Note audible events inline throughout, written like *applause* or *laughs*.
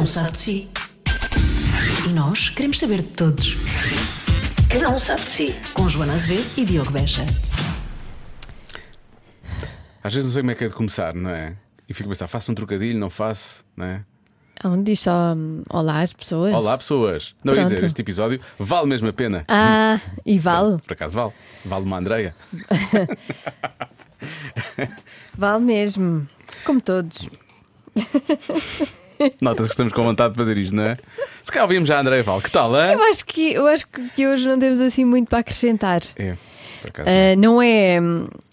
um sabe de si. E nós queremos saber de todos. Cada um sabe de si. Com Joana Azevedo e Diogo Beja. Às vezes não sei como é que é de começar, não é? E fico a pensar, faço um trocadilho, não faço, não é? Onde diz só hum, olá às pessoas? Olá, pessoas. Não ia dizer, este episódio vale mesmo a pena. Ah, e vale? Por acaso vale. Vale uma Andreia. *laughs* Vale mesmo. Como todos. *laughs* *laughs* Nota-se que estamos com vontade de fazer isto, não é? Se calhar ouvimos já a Andreia Val. Que tal, é? Eu acho que, eu acho que hoje não temos assim muito para acrescentar. É, por acaso. Ah, não é.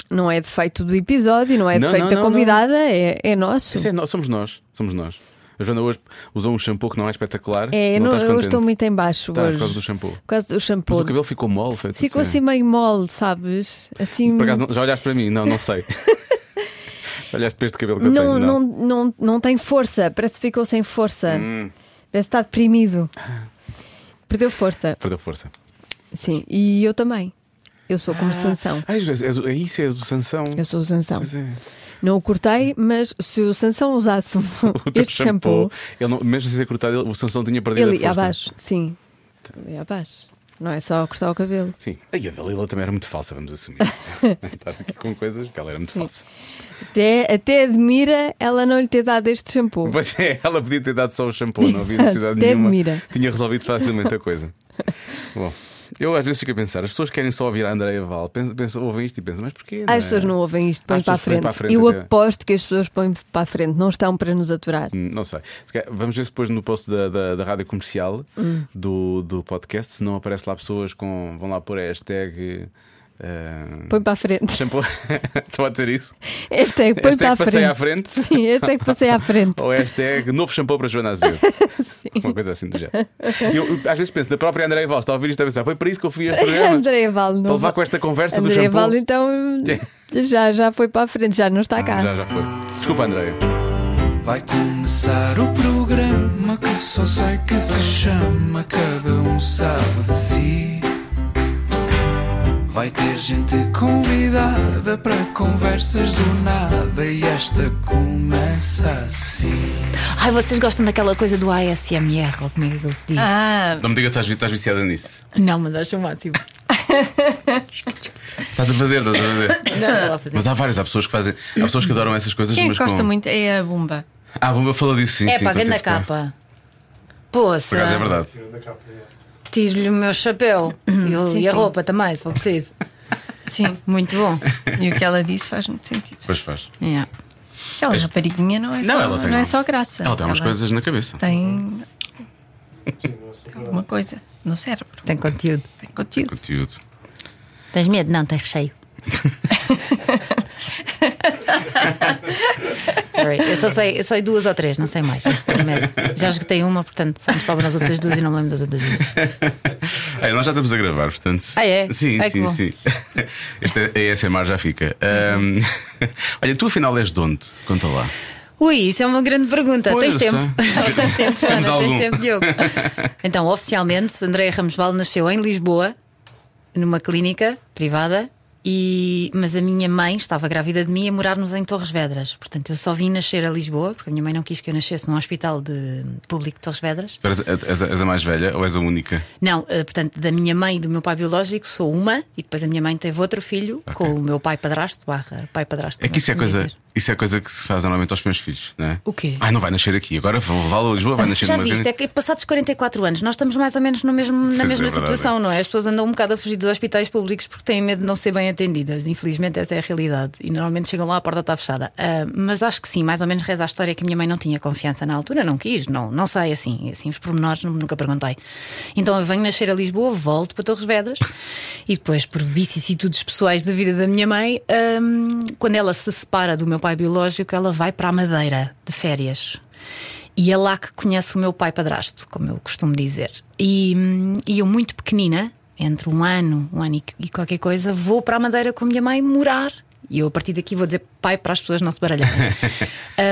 Não é defeito do episódio, não é Não, defeito não, da não, convidada, é, é nosso. É somos nós. Somos nós. A Joana hoje usou um shampoo que não é espetacular. É, não não, eu estou muito em baixo Estás por hoje. causa do shampoo. Por causa do Mas shampoo. o cabelo ficou mole, foi Ficou assim meio mole, sabes? Assim. Por acaso, não- já olhaste para mim? Não, não sei. *laughs* olhaste para este cabelo que eu não, tenho? não, não, não tem força, parece que ficou sem força. Hum, Parece que está deprimido. Perdeu força. perdeu força. Sim, e eu também. Eu sou como Sansão. Ah, é, é, isso, é do Sansão. Eu sou o Sansão. É. Não o cortei, mas se o Sansão usasse *laughs* O este shampoo, ele não, mesmo sem ser cortado, o Sansão tinha perdido ele a força. abaixo. Sim, ele ia abaixo. Não é só cortar o cabelo. Sim. E a Dalila também era muito falsa, vamos assumir. *laughs* Estar aqui com coisas que ela era muito falsa. Até, até admira ela não lhe ter dado este shampoo. Pois é, ela podia ter dado só o shampoo, não havia necessidade Até nenhuma. admira. Tinha resolvido facilmente a coisa. *laughs* Bom, eu às vezes fico a pensar, as pessoas querem só ouvir a Andreia Val, pensam, pensam, ouvem isto e pensam, mas porquê? As pessoas não ouvem isto, põem para a frente. para a frente Eu aposto que as pessoas põem para a frente, não estão para nos aturar. Hum, Não sei. Vamos ver se depois no post da, da, da rádio comercial Hum. do, do podcast, se não aparece lá pessoas com. vão lá pôr a hashtag. eh, Põe para a frente. shampoo. Estou a dizer isso? Este é põe Hashtag para a passei frente. à frente. Sim, este é que passei à frente. *laughs* Ou hashtag novo shampoo para Joana Azevedo. *laughs* *laughs* Uma coisa assim do género. Eu, eu, às vezes penso, da própria Andréia Val, está a ouvir isto a pensar, foi para isso que eu fui a este *laughs* programa. Andréia Val Para não. levar com esta conversa do Andréia shampoo. Val então já, já foi para a frente, já não está cá. Ah, já, já foi. Desculpa, Andréia. Vai começar o programa que só sei que se chama Cada um sabe de si. Vai ter gente convidada para conversas do nada e esta começa assim. Ai, vocês gostam daquela coisa do ASMR, ou como é que ele se diz? Ah, Não me diga que estás, estás viciada nisso. Não, mas acho o máximo. *laughs* Estás a fazer, estás a fazer. Não, estou a fazer. Mas há várias, há pessoas que fazem. Há pessoas que adoram essas coisas, quem mas gosta com... muito é a Bumba. Ah, a Bomba falou disso, sim. É sim, para a quando grande capa. Por Poça, acaso é verdade. Tiro-lhe o meu chapéu e, o- Sim, e a sim. roupa também, se for preciso. Sim, Muito bom. e o que ela disse faz muito sentido. Depois faz. Yeah. Aquela rapariguinha não é Não, só, ela tem não é só graça. Ela tem umas coisas na cabeça. Tem uma coisa no cérebro. Tem conteúdo. Tem conteúdo. Conteúdo. Tens medo? Não, tem recheio. *laughs* *laughs* Sorry, eu só sei, eu sei duas ou três, não sei mais. Prometo. Já esgotei uma, portanto só me sobram as outras duas e não me lembro das outras duas. *laughs* É, nós já estamos a gravar, portanto. Ah, é? Sim, Ai, sim, sim. *laughs* Este é ASMR já fica. Ahm, Olha, tu afinal és de onde? Conta lá. Ui, isso é uma grande pergunta. Pois, tens tempo? tens tempo, Ana, tens tempo, Diogo. Então, oficialmente, Andréia Ramos Val nasceu em Lisboa, numa clínica privada. E, mas a minha mãe estava grávida de mim a morar-nos em Torres Vedras. Portanto, eu só vim nascer a Lisboa, porque a minha mãe não quis que eu nascesse num hospital de público de Torres Vedras. Tu És, és- a mais velha ou és a única? Não, eh, portanto, da minha mãe e do meu pai biológico sou uma, e depois a minha mãe teve outro filho Ok. com o meu pai padrasto, barra pai padrasto. É que isso é, coisa, dizer. Isso é coisa que se faz normalmente aos meus filhos, não é? O quê? Ah, não vai nascer aqui. Agora vou levá-lo a Lisboa, vai nascer Já numa viste, é clínica. que passados 44 anos nós estamos mais ou menos no mesmo, na Pois é, mesma verdade, situação, não é? As pessoas andam um bocado a fugir dos hospitais públicos porque têm medo de não ser bem atendidas. Infelizmente, essa é a realidade. E normalmente chegam lá, a porta está fechada. Ah, mas acho que sim, mais ou menos reza a história que a minha mãe não tinha confiança na altura, não quis, não, não sei assim. assim os pormenores nu- nunca perguntei. Então eu venho nascer a Lisboa, volto para Torres Vedras *laughs* e depois, por vicissitudes pessoais da vida da minha mãe, ah, quando ela se separa do meu pai biológico, ela vai para a Madeira de férias. E é lá que conhece o meu pai padrasto, como eu costumo dizer. E, e eu, muito pequenina, entre um ano, um ano e, e qualquer coisa, vou para a Madeira com a minha mãe morar. E eu a partir daqui vou dizer pai para as pessoas não se baralharem.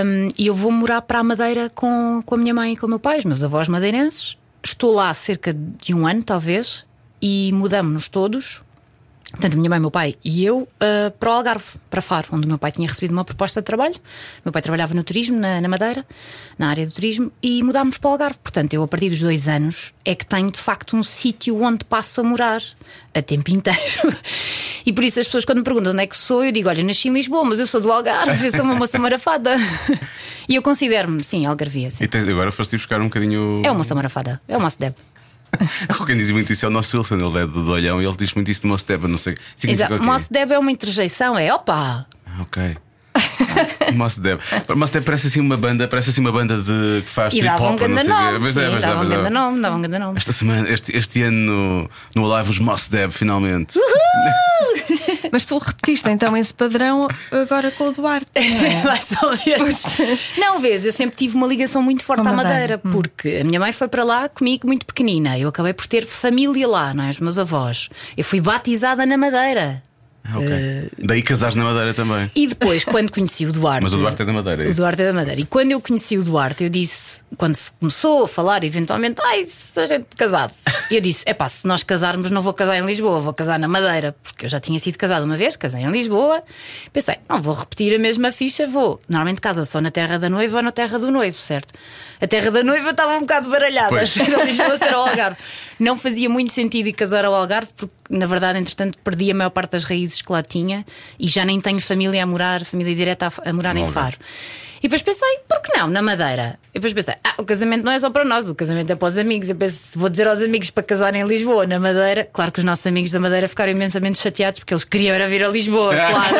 Hum, *laughs* e eu vou morar para a Madeira com, com a minha mãe e com o meu pai, os meus avós madeirenses. Estou lá cerca de um ano, talvez, e mudamos-nos todos. Portanto, minha mãe, meu pai e eu ah, para o Algarve, para Faro, onde o meu pai tinha recebido uma proposta de trabalho. Meu pai trabalhava no turismo, na, na Madeira, na área do turismo, e mudámos para o Algarve. Portanto, eu, a partir dos dois anos, é que tenho de facto um sítio onde passo a morar a tempo inteiro. *laughs* E por isso as pessoas, quando me perguntam onde é que sou, eu digo: Olha, eu nasci em Lisboa, mas eu sou do Algarve, eu sou uma moça marafada. *laughs* E eu considero-me, sim, algarvia. Sim. E tens, agora foste buscar um bocadinho. É uma moça marafada, é o Mos Deb. *laughs* Quem diz muito isso é o nosso Wilson, ele é do Olhão e ele diz muito isso de Mos Deb, não sei. Exato. o quê? Mos Deb é uma interjeição, é opa! Ah, Ok. Mos Deb. Mos Deb parece assim uma banda, parece assim uma banda de que faz E hip dava um hop, não grande nome, é, sim, é, dava um é. grande nome, dava um grande nome. Esta semana, este, este ano no, no Live, os Mos Deb, finalmente. *laughs* Mas tu repetiste então esse padrão agora com o Duarte. não é? *laughs* Mais ou menos. Não, vês, eu sempre tive uma ligação muito forte Com à Madeira. Madeira, porque a minha mãe foi para lá comigo muito pequenina. Eu acabei por ter família lá, não é? Os meus avós. Eu fui batizada na Madeira. Ah, ok. Eh, Daí casares na Madeira também. E depois, quando conheci o Duarte. Mas o Duarte é da Madeira. é O? Duarte é da Madeira. E quando eu conheci o Duarte, eu disse, quando se começou a falar eventualmente, ai, se a gente casasse. Eu disse: é pá, se nós casarmos, não vou casar em Lisboa, vou casar na Madeira, porque eu já tinha sido casado uma vez, casei em Lisboa. Pensei, não vou repetir a mesma ficha, vou. Normalmente casa só na terra da noiva ou na terra do noivo, certo? A terra da noiva estava um bocado baralhada, Pois. se era Lisboa, se era o Algarve. Não fazia muito sentido ir casar ao Algarve, porque na verdade, entretanto, perdi a maior parte das raízes que lá tinha e já nem tenho família a morar, família direta a, a morar em Algarve. Faro. E depois pensei, por que não, na Madeira? E depois pensei, ah, o casamento não é só para nós, o casamento é para os amigos. Eu penso, se vou dizer aos amigos para casarem em Lisboa, na Madeira, claro que os nossos amigos da Madeira ficaram imensamente chateados porque eles queriam era vir a Lisboa, *laughs* claro.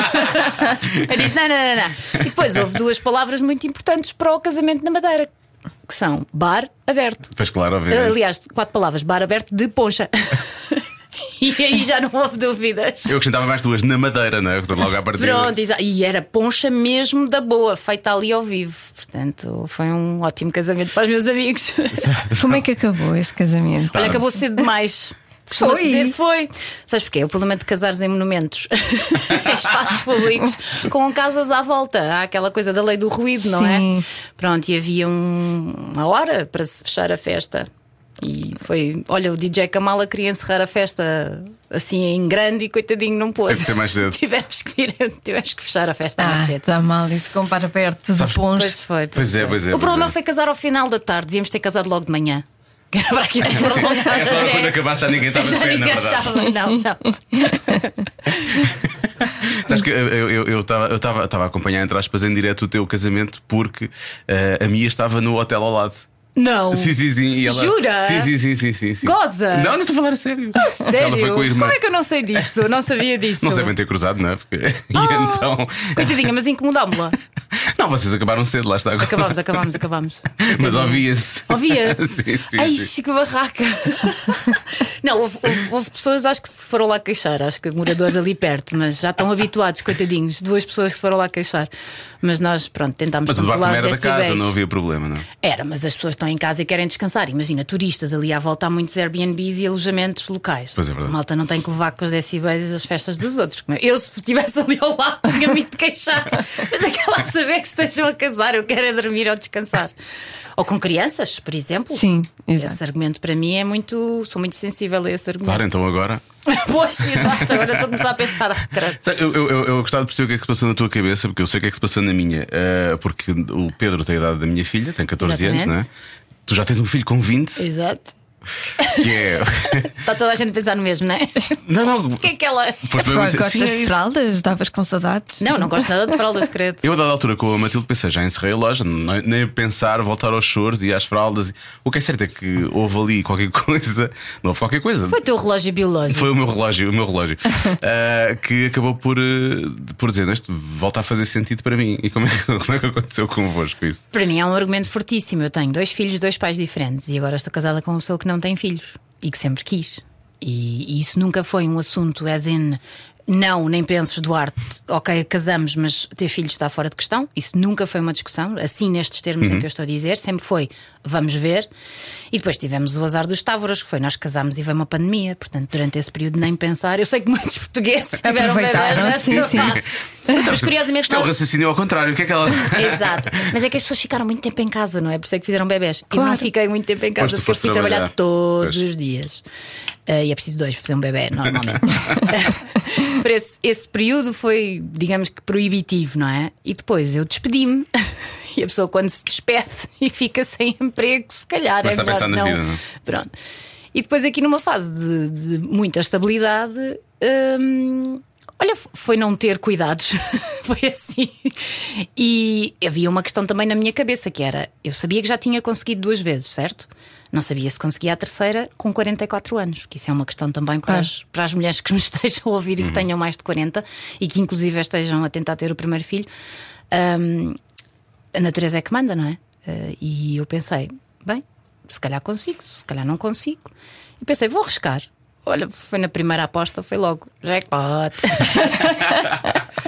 Eu disse, não, não, não, não. E depois houve duas palavras muito importantes para o casamento na Madeira, que são bar aberto. Pois claro, obviamente. Aliás, quatro palavras, bar aberto de poncha. *laughs* *laughs* E aí já não houve dúvidas. Eu acrescentava mais duas na Madeira, não é? Logo à partida. Pronto, exa- e era poncha mesmo da boa, feita ali ao vivo. Portanto, foi um ótimo casamento para os meus amigos. *laughs* Como é que acabou esse casamento? Olha, acabou cedo demais. Foi? dizer, foi. Sabes porquê? O problema de casares em monumentos, *laughs* em espaços públicos, com casas à volta. Há aquela coisa da lei do ruído, não Sim. é? Pronto, e havia um- uma hora para se fechar a festa. E foi, olha, o DJ Kamala queria encerrar a festa assim em grande e coitadinho não pôde. Teve que ser mais cedo. *laughs* tivemos, que vir, tivemos que fechar a festa Ah, mais cedo. está mal isso compara perto de Pois ponche. foi, Pois é, foi. pois é, O pois problema é. foi casar ao final da tarde, devíamos ter casado logo de manhã. *laughs* Que era para aquilo Sim, é só *laughs* quando acabasse já ninguém estava de Já pé, na verdade. estava, não, não. Sabes que eu- eu eu estava eu estava- estava a acompanhar, entre aspas, em direto o teu casamento porque eh, a Mia estava no hotel ao lado. Não. Sim, sim, sim. E ela... Jura? Sim, sim, sim, sim, sim, sim. Goza? Não, não estou a falar a sério. Sério? Ela foi com a irmã. Como é que eu não sei disso? Não sabia *laughs* disso. Não se devem ter cruzado, não é? Porque... *laughs* E Ah. então. Coitadinha, mas incomodámos-la. *laughs* Não, vocês acabaram cedo, lá está. Acabámos, acabámos, acabámos. Mas ouvia-se. Ouvia-se? sim, sim. Ai, sim. que barraca! Não, houve, houve- houve pessoas, acho que se foram lá queixar, acho que moradores ali perto, mas já estão habituados, coitadinhos. Duas pessoas que se foram lá queixar. Mas nós, pronto, tentámos Mas o os era da casa, não havia problema, não é? Era, mas as pessoas estão em casa e querem descansar. Imagina, turistas ali à volta há muitos Airbnbs e alojamentos locais. Pois é verdade. A malta não tem que levar com os decibéis as festas dos outros. Eu, se estivesse ali ao lado, tinha-me de queixar. *laughs* Mas é que lá saber que estejam a casar, eu quero é dormir ou descansar. Ou com crianças, por exemplo. Sim, exato. Esse argumento para mim é muito. Sou muito sensível a esse argumento. Claro, então agora. *laughs* pois, exato. Agora estou a começar a pensar. Ah, Eu, eu, eu, gostava de perceber o que é que se passou na tua cabeça, porque eu sei o que é que se passou na minha. eh, porque o Pedro tem a idade da minha filha, tem 14 anos, Exatamente. não é? Tu já tens um filho com 20, Exato. Que é. Está toda a gente a pensar no mesmo, não é? não, não. O *laughs* que é que ela. Agora Sim, gostas é de isso. fraldas? Davas com saudades? Não, não gosto nada de fraldas, credo. Eu, a dada altura, com a Matilde, pensei, já encerrei a loja, nem nem pensar voltar aos choros e às fraldas. O que é certo é que houve ali qualquer *laughs* coisa, não houve qualquer coisa. Foi o teu relógio biológico. Foi o meu relógio, o meu relógio *laughs* ah, que acabou por, eh, por dizer isto volta a fazer sentido para mim. E como é, que- como é que aconteceu convosco isso? Para mim é um argumento fortíssimo. Eu tenho dois filhos, dois pais diferentes e agora estou casada com uma pessoa que não tem filhos e que sempre quis. E, e isso nunca foi um assunto, as in. Não, nem penses, Duarte, ok, casamos, mas ter filhos está fora de questão. Isso nunca foi uma discussão, assim nestes termos em que eu estou a dizer, sempre foi vamos ver. E depois tivemos o azar dos Távoras, que foi nós casámos e veio uma pandemia. Portanto, durante esse período, nem pensar. Eu sei que muitos *laughs* portugueses tiveram bebés Aproveitaram, nessa sim, sim. fase. Mas curiosamente, Isto é o nós- raciocínio ao contrário. O que é que ela. Exato. Mas é que as pessoas ficaram muito tempo em casa, não é? Por isso é que fizeram bebés. Eu Claro. não fiquei muito tempo em casa porque eu fui trabalhar, trabalhar. todos Pois. os dias. Ah, e é preciso dois para fazer um bebê, normalmente. *laughs* Por esse, esse período foi, digamos que, proibitivo, não é? E depois eu despedi-me. *laughs* E a pessoa, quando se despede *laughs* e fica sem emprego, se calhar Começa é a melhor na não. vida, não é? Pronto. E depois, aqui numa fase de, de muita estabilidade, hum, olha, foi não ter cuidados. foi assim. E havia uma questão também na minha cabeça que era: eu sabia que já tinha conseguido duas vezes, certo? Não sabia se conseguia a terceira com 44 anos, que isso é uma questão também para, Claro. as, para as mulheres que me *laughs* estejam a ouvir e que tenham mais de 40 e que, inclusive, estejam a tentar ter o primeiro filho. Hum, a natureza é que manda, não é? Eh, e eu pensei, bem, se calhar consigo, se calhar não consigo. E pensei, vou arriscar. Olha, foi na primeira aposta, foi logo jackpot. *laughs*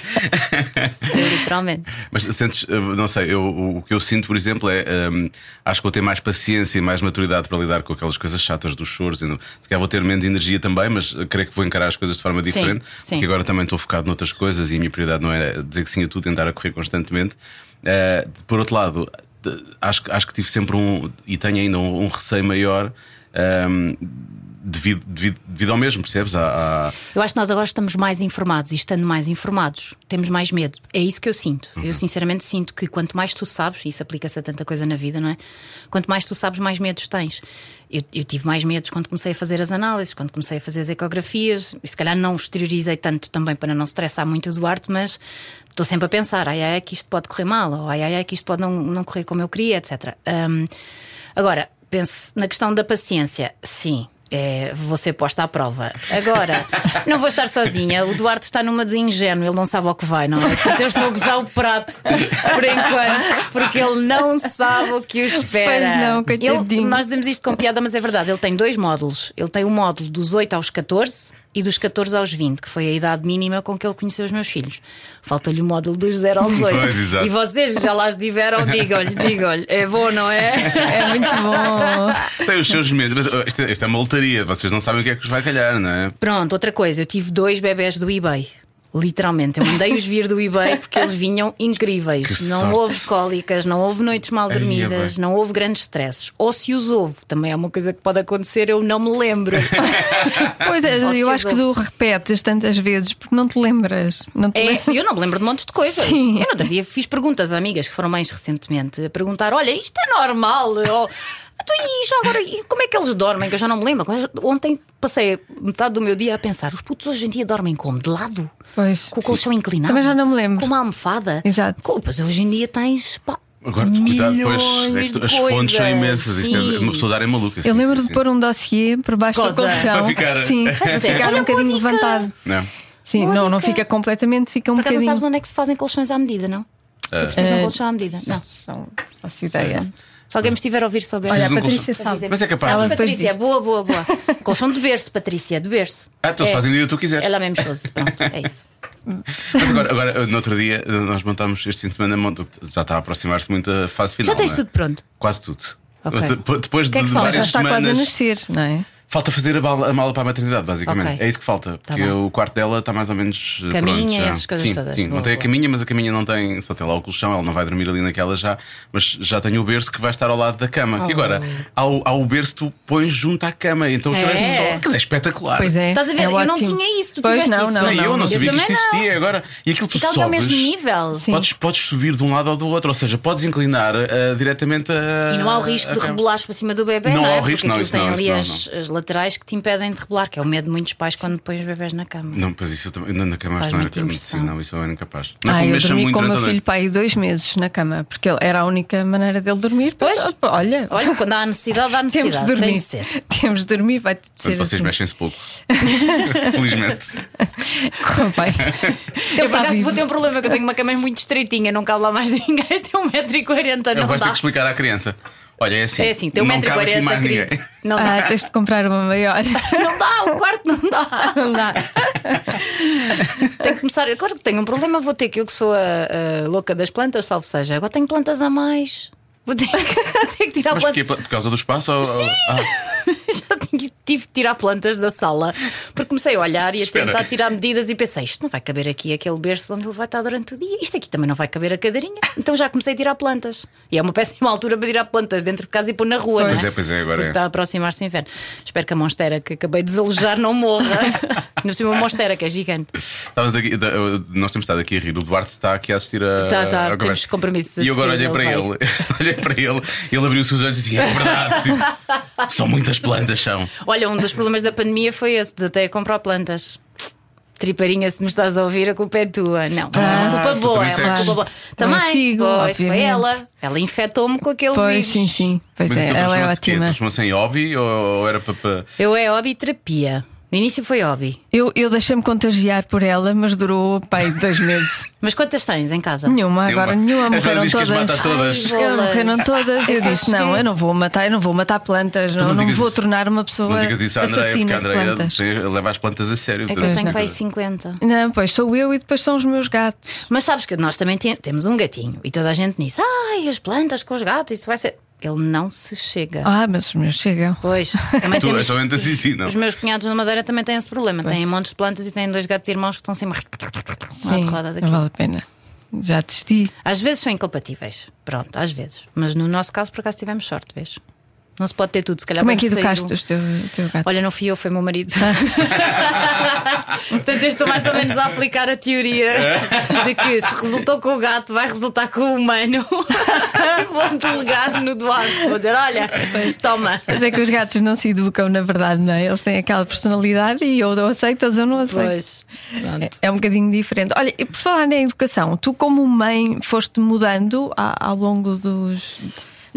Literalmente. Mas sentes, eh, não sei, eu, o- que eu sinto, por exemplo, é hum, acho que vou ter mais paciência e mais maturidade para lidar com aquelas coisas chatas dos choros. e não- Se calhar vou ter menos energia também, mas eh, creio que vou encarar as coisas de forma Sim, diferente. sim. Porque agora também estou focado noutras coisas e a minha prioridade não é dizer que sim a tudo, tentar a correr constantemente. Eh, por outro lado, acho, que- acho que tive sempre um, e tenho ainda um, um receio maior. hum, Devido, devido, devido ao mesmo, percebes? À- à- Eu acho que nós agora estamos mais informados e estando mais informados, temos mais medo. É isso que eu sinto. Eu sinceramente sinto que quanto mais tu sabes, e isso aplica-se a tanta coisa na vida, não é? Quanto mais tu sabes, mais medos tens. Eu, eu tive mais medos quando comecei a fazer as análises, quando comecei a fazer as ecografias, e se calhar não exteriorizei tanto também para não estressar muito o Duarte, mas estou sempre a pensar: ai, ai, ai, que isto pode correr mal, ou ai, ai, ai, que isto pode não, não correr como eu queria, etc. Hum, agora, pense na questão da paciência, sim. É, ser posta à prova. Agora, não vou estar sozinha. O Duarte está numa de ingênuo, ele não sabe ao que vai, não é? Portanto, eu estou a gozar o prato por enquanto, porque ele não sabe o que o espera. Pois não, coitadinho. Ele- nós dizemos isto com piada, mas é verdade. Ele tem dois módulos. Ele tem o módulo dos 8 aos 14 e dos 14 aos 20, que foi a idade mínima com que ele conheceu os meus filhos. Falta-lhe o módulo dos 0 aos *laughs* 8. Pois. E vocês já lá estiveram, digam-lhe, digam-lhe. É bom, não é? *laughs* É muito bom. Tem os seus medos, mas isto, é- isto é uma lotaria, vocês não sabem o que é que vos vai calhar, não é? Pronto, outra coisa, eu tive dois bebés do eBay. Literalmente, eu mandei-os vir do eBay porque eles vinham *laughs* incríveis. Que não sorte. houve cólicas, não houve noites mal Ai, dormidas, não houve grandes stresses. Ou se os houve, também é uma coisa que pode acontecer, eu não me lembro. *laughs* Pois é, Ou eu acho que tu repetes tantas vezes porque não te lembras. Não te É, lembras. eu não me lembro de montes de coisas. Sim. Eu no outro dia fiz perguntas a amigas que foram mães recentemente a perguntar: olha, isto é normal? Ou, "Então, e já agora, e como é que eles dormem? Que eu já não me lembro. Ontem passei metade do meu dia a pensar: os putos hoje em dia dormem como? De lado? Pois. Com o colchão inclinado? Também já não me lembro. Com uma almofada? Exato. Com- Pois hoje em dia tens. Pá, Agora, cuidado, milhões pois, é as fontes são imensas. Isto é, Sim. uma pessoa dar é maluca. Eu sim, lembro sim, de sim. pôr um dossiê por baixo Cosa. do colchão. Para ficar- Sim, *laughs* para ficar Olha, um bocadinho levantado. Não. Sim, Boa não, não fica completamente, fica um Por acaso bocadinho. sabes onde é que se fazem colchões à medida, não? Eu preciso de um colchão à medida. Não. Não faço ideia. Se alguém me estiver a ouvir, souber. Olha, a de um Patrícia colchão. sabe. Mas é capaz. Sabes, Patrícia, boa, boa, boa. Colchão de berço, Patrícia, de berço. Ah, tu fazem o dia que tu quiseres. Ela mesmo chose. Pronto, é isso. *laughs* Mas agora, agora, no outro dia, nós montámos este fim de semana, monta- já está a aproximar-se muito a fase final. Já tens é? tudo pronto. Quase tudo. Ok. Depois- O que é de que? Já várias está quase a semanas. nascer, não é? Falta fazer a mala, a mala para a maternidade, basicamente. Ok. É isso que falta. Tá Porque o quarto dela está mais ou menos. eh, Caminha pronto, já. essas coisas sim, todas. Sim, Boa, não tem a boa. caminha, mas a caminha não tem. Só tem lá o colchão, ela não vai dormir ali naquela já. Mas já tem o berço que vai estar ao lado da cama. Oh. E agora, ao, ao berço, tu pões junto à cama. Então aquilo é, É. só. Aquilo é espetacular. Pois é. Estás a ver? é Eu não ótimo. tinha isso, tu pois tiveste não, isso. não, eu não Eu sabia que isto não. existia agora. E aquilo tu Fica ali ao sobes. mesmo nível. Sim. Podes, podes subir de um lado ou do outro, ou seja, podes inclinar eh, diretamente a. E não há o risco a de cama. rebolares para cima do bebê, Não não, há é? o risco, Porque não, isso não, laterais que te impedem de rebolar, que é o medo de muitos pais quando põem os bebés na cama. Não, pois isso eu também. Na na cama Faz não era. Sim, não, isso eu era incapaz. Não Ah, eu dormi muito com o meu filho pai dois meses na cama, porque ele era a única maneira dele dormir. Pois. olha, Olha, quando há necessidade, há necessidade. *laughs* temos de dormir. Tem de ser. Temos de dormir, vai ter de ser Portanto, vocês assim. mexem-se pouco. *laughs* Felizmente. Correu bem. Eu por acaso vou ter um problema que eu tenho uma cama muito estreitinha, não cabe lá mais *laughs* ninguém, tem 1,40m, Eu não vais ter que explicar à criança. Olha, é assim. É assim, tem não cabe aqui 1,40m, mais querido. ninguém. Não dá. Ah, tens de comprar uma maior. *laughs* Não dá, o quarto não dá. Não dá. Tenho que começar. Agora que tenho um problema, vou ter que eu que sou a, a louca das plantas, salvo seja. Agora tenho plantas a mais. Vou ter que, *laughs* ter que tirar Mas? Por causa do espaço? Ou, ou- Ah, *laughs* Já tinha tive de tirar plantas da sala porque comecei a olhar e a Espera. tentar tirar medidas e pensei: isto não vai caber aqui aquele berço onde ele vai estar durante o dia, isto aqui também não vai caber a cadeirinha. Então já comecei a tirar plantas. E é uma péssima *laughs* altura para tirar plantas dentro de casa e pôr na rua. Pois não é, pois é, agora Porque é. Está a aproximar-se o inverno. Espero que a monstera que acabei de desalojar não morra. *laughs* Não sei uma monstera que é gigante. Estávamos aqui, nós temos estado aqui a rir. O Duarte está aqui a assistir a. Tá, tá, à temos compromissos a E eu agora olhei para ele ele, *laughs* olhei para ele, ele abriu os seus olhos e disse: É verdade, tipo, são muitas plantas, são. Olha, um dos problemas da pandemia foi esse, de até comprar plantas. Triparinha, se me estás a ouvir, a culpa é tua. Não, mas é uma culpa tu boa, também é uma culpa boa. Também Também, sigo, pois, foi ela. Ela infectou-me com aquele Pois, vírus. sim, sim. Pois Mas é, ela é ótima. Transformou-se em hobby ou era para. para- Eu é hobby terapia. No início foi hobby. Eu, eu deixei-me contagiar por ela, mas durou pai dois meses. *laughs* Mas quantas tens em casa? Nenhuma, agora nenhuma, Joana morreram todas. mata todas. Ai, Elas morreram todas. É Eu que disse: não, que- eu não vou matar, eu não vou matar plantas, não, não não me digas vou isso. tornar uma pessoa Não digas isso à Andréia, porque assassina a de Andréia plantas. tem- leva as plantas a sério. É que eu tenho para aí 50. Não, pois sou eu e depois são os meus gatos. Mas sabes que nós também te- temos um gatinho e toda a gente diz: ai, as plantas com os gatos, isso vai ser. Ele não se chega. Ah, mas os meus chegam. Pois, também *laughs* Tu temos. és assim, sim, não? Os meus cunhados na Madeira também têm esse problema. Têm montes de plantas e têm dois gatos irmãos que estão sempre lá de roda não daqui. vale a pena. Já desisti. Às vezes são incompatíveis. Pronto, às vezes. Mas no nosso caso, por acaso, tivemos sorte, vês? Não se pode ter tudo, se calhar Como é que educaste o teu, teu gato? Olha, não fui eu, foi meu marido. *laughs* Portanto, eu estou mais ou menos a aplicar a teoria de que se resultou com o gato, vai resultar com o humano. *laughs* Vou delegar no Duarte. Vou dizer: olha, toma. Mas é que os gatos não se educam, na verdade, não é? Eles têm aquela personalidade e ou aceitas ou não aceitas. Pois, pronto. É um bocadinho diferente. Olha, e por falar na educação, tu, como mãe, foste mudando ao longo dos,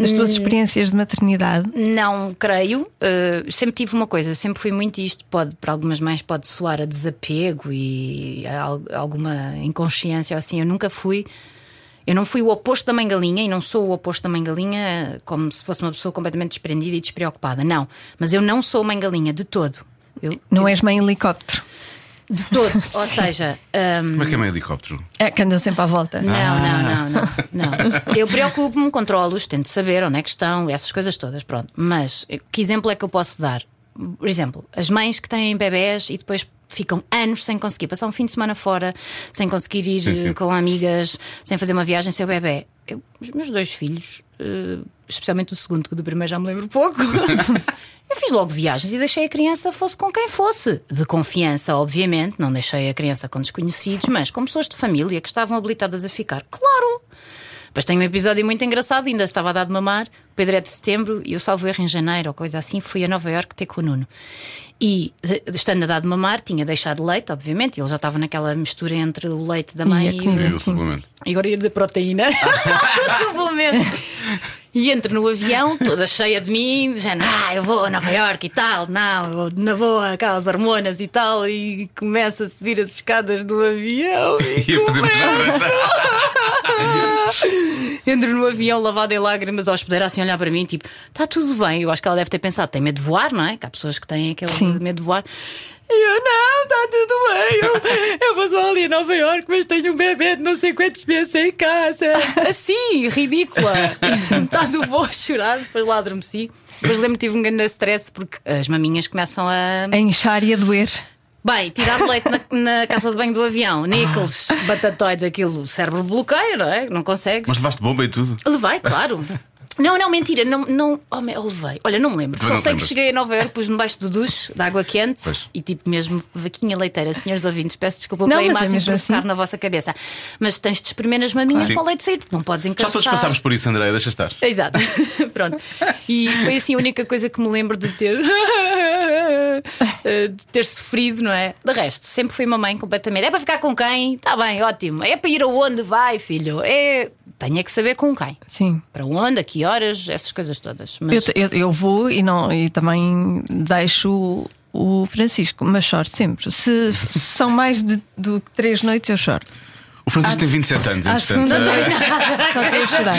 Hum. tuas experiências de maternidade? Não creio. Uh, sempre tive uma coisa, sempre fui muito isto. Pode, para algumas mães pode soar a desapego e a al- alguma inconsciência ou assim. Eu nunca fui. Eu não fui o oposto da mãe galinha e não sou o oposto da mãe galinha como se fosse uma pessoa completamente desprendida e despreocupada. Não. Mas eu não sou mãe galinha de todo. Eu, Não és mãe helicóptero? De todo. *laughs* Ou seja, um, Como é que é meio helicóptero? É que andam sempre à volta. não, Ah. não, não, não, não. Eu preocupo-me, controlo-os, tento saber onde é que estão, essas coisas todas, pronto. Mas eh, que exemplo é que eu posso dar? Por exemplo, as mães que têm bebés e depois ficam anos sem conseguir passar um fim de semana fora, sem conseguir ir Sim, sim. eh, com amigas, sem fazer uma viagem sem o bebé. Eu- os meus dois filhos, eh, especialmente o segundo, que do primeiro já me lembro pouco. *laughs* *laughs* Eu fiz logo viagens e deixei a criança fosse com quem fosse. De confiança, obviamente, não deixei a criança com desconhecidos, mas com pessoas de família que estavam habilitadas a ficar. Claro! Depois tem um episódio muito engraçado, ainda estava a dar de mamar, o Pedro é de setembro e eu salvo erro em janeiro ou coisa assim, fui a Nova Iorque ter com o Nuno. E estando a dar de mamar, tinha deixado leite, obviamente, e ele já estava naquela mistura entre o leite da mãe E a e, E o suplemento. e agora ia dizer proteína. *laughs* *laughs* Suplemento. E entro no avião, toda cheia de mim, dizendo, ah, eu vou a Nova Iorque e tal, não, eu vou na boa, aquelas hormonas e tal, e começa a subir as escadas do avião e janela. *laughs* Entro no avião lavado em lágrimas, a hospedeira assim olhar para mim, tipo, está tudo bem. Eu acho que ela deve ter pensado, tem medo de voar, não é? Que há pessoas que têm aquele Sim. medo de voar. E eu, não, está tudo bem. Eu, eu vou só ali a Nova Iorque, mas tenho um bebê de não sei quantos meses em casa. Assim, ridícula. Metade *laughs* do voo chorar, depois lá adormeci. Depois lembro que tive um grande stress porque as maminhas começam a. A inchar e a doer. Bem, tirar leite na, na casa de banho do avião, níqueles, batatóides, aquilo, o cérebro bloqueia, não é? Não consegues. Mas levaste bomba e tudo. Levei, claro. Não, não, mentira, não, não, oh, me- eu levei. Olha, não me lembro. Também Só sei que lembras. cheguei a Nova Iorque, pus-me debaixo do duche, de água quente Pois. e tipo mesmo vaquinha leiteira. Senhores ouvintes, peço desculpa Não, pela é imagem mesmo provocar assim. na vossa cabeça. Mas tens de espremer nas maminhas Sim. para o leite sair, porque não podes Já encaixar. todos passámos por isso, André, deixa estar. Exato, *laughs* pronto. E foi assim a única coisa que me lembro de ter *laughs* de ter sofrido, não é? De resto, sempre fui uma mãe completamente. É para ficar com quem? Está bem, ótimo. É para ir aonde? Vai, filho. É. Tenho é que saber com quem. Sim. Para onde, a que horas, essas coisas todas. Mas Eu, eu, eu vou e, não, e também deixo o, Francisco, mas choro sempre. Se, se *laughs* são mais de, do que três noites, eu choro. O Francisco tem 27 anos, à entretanto. segunda *laughs* Só queria chorar.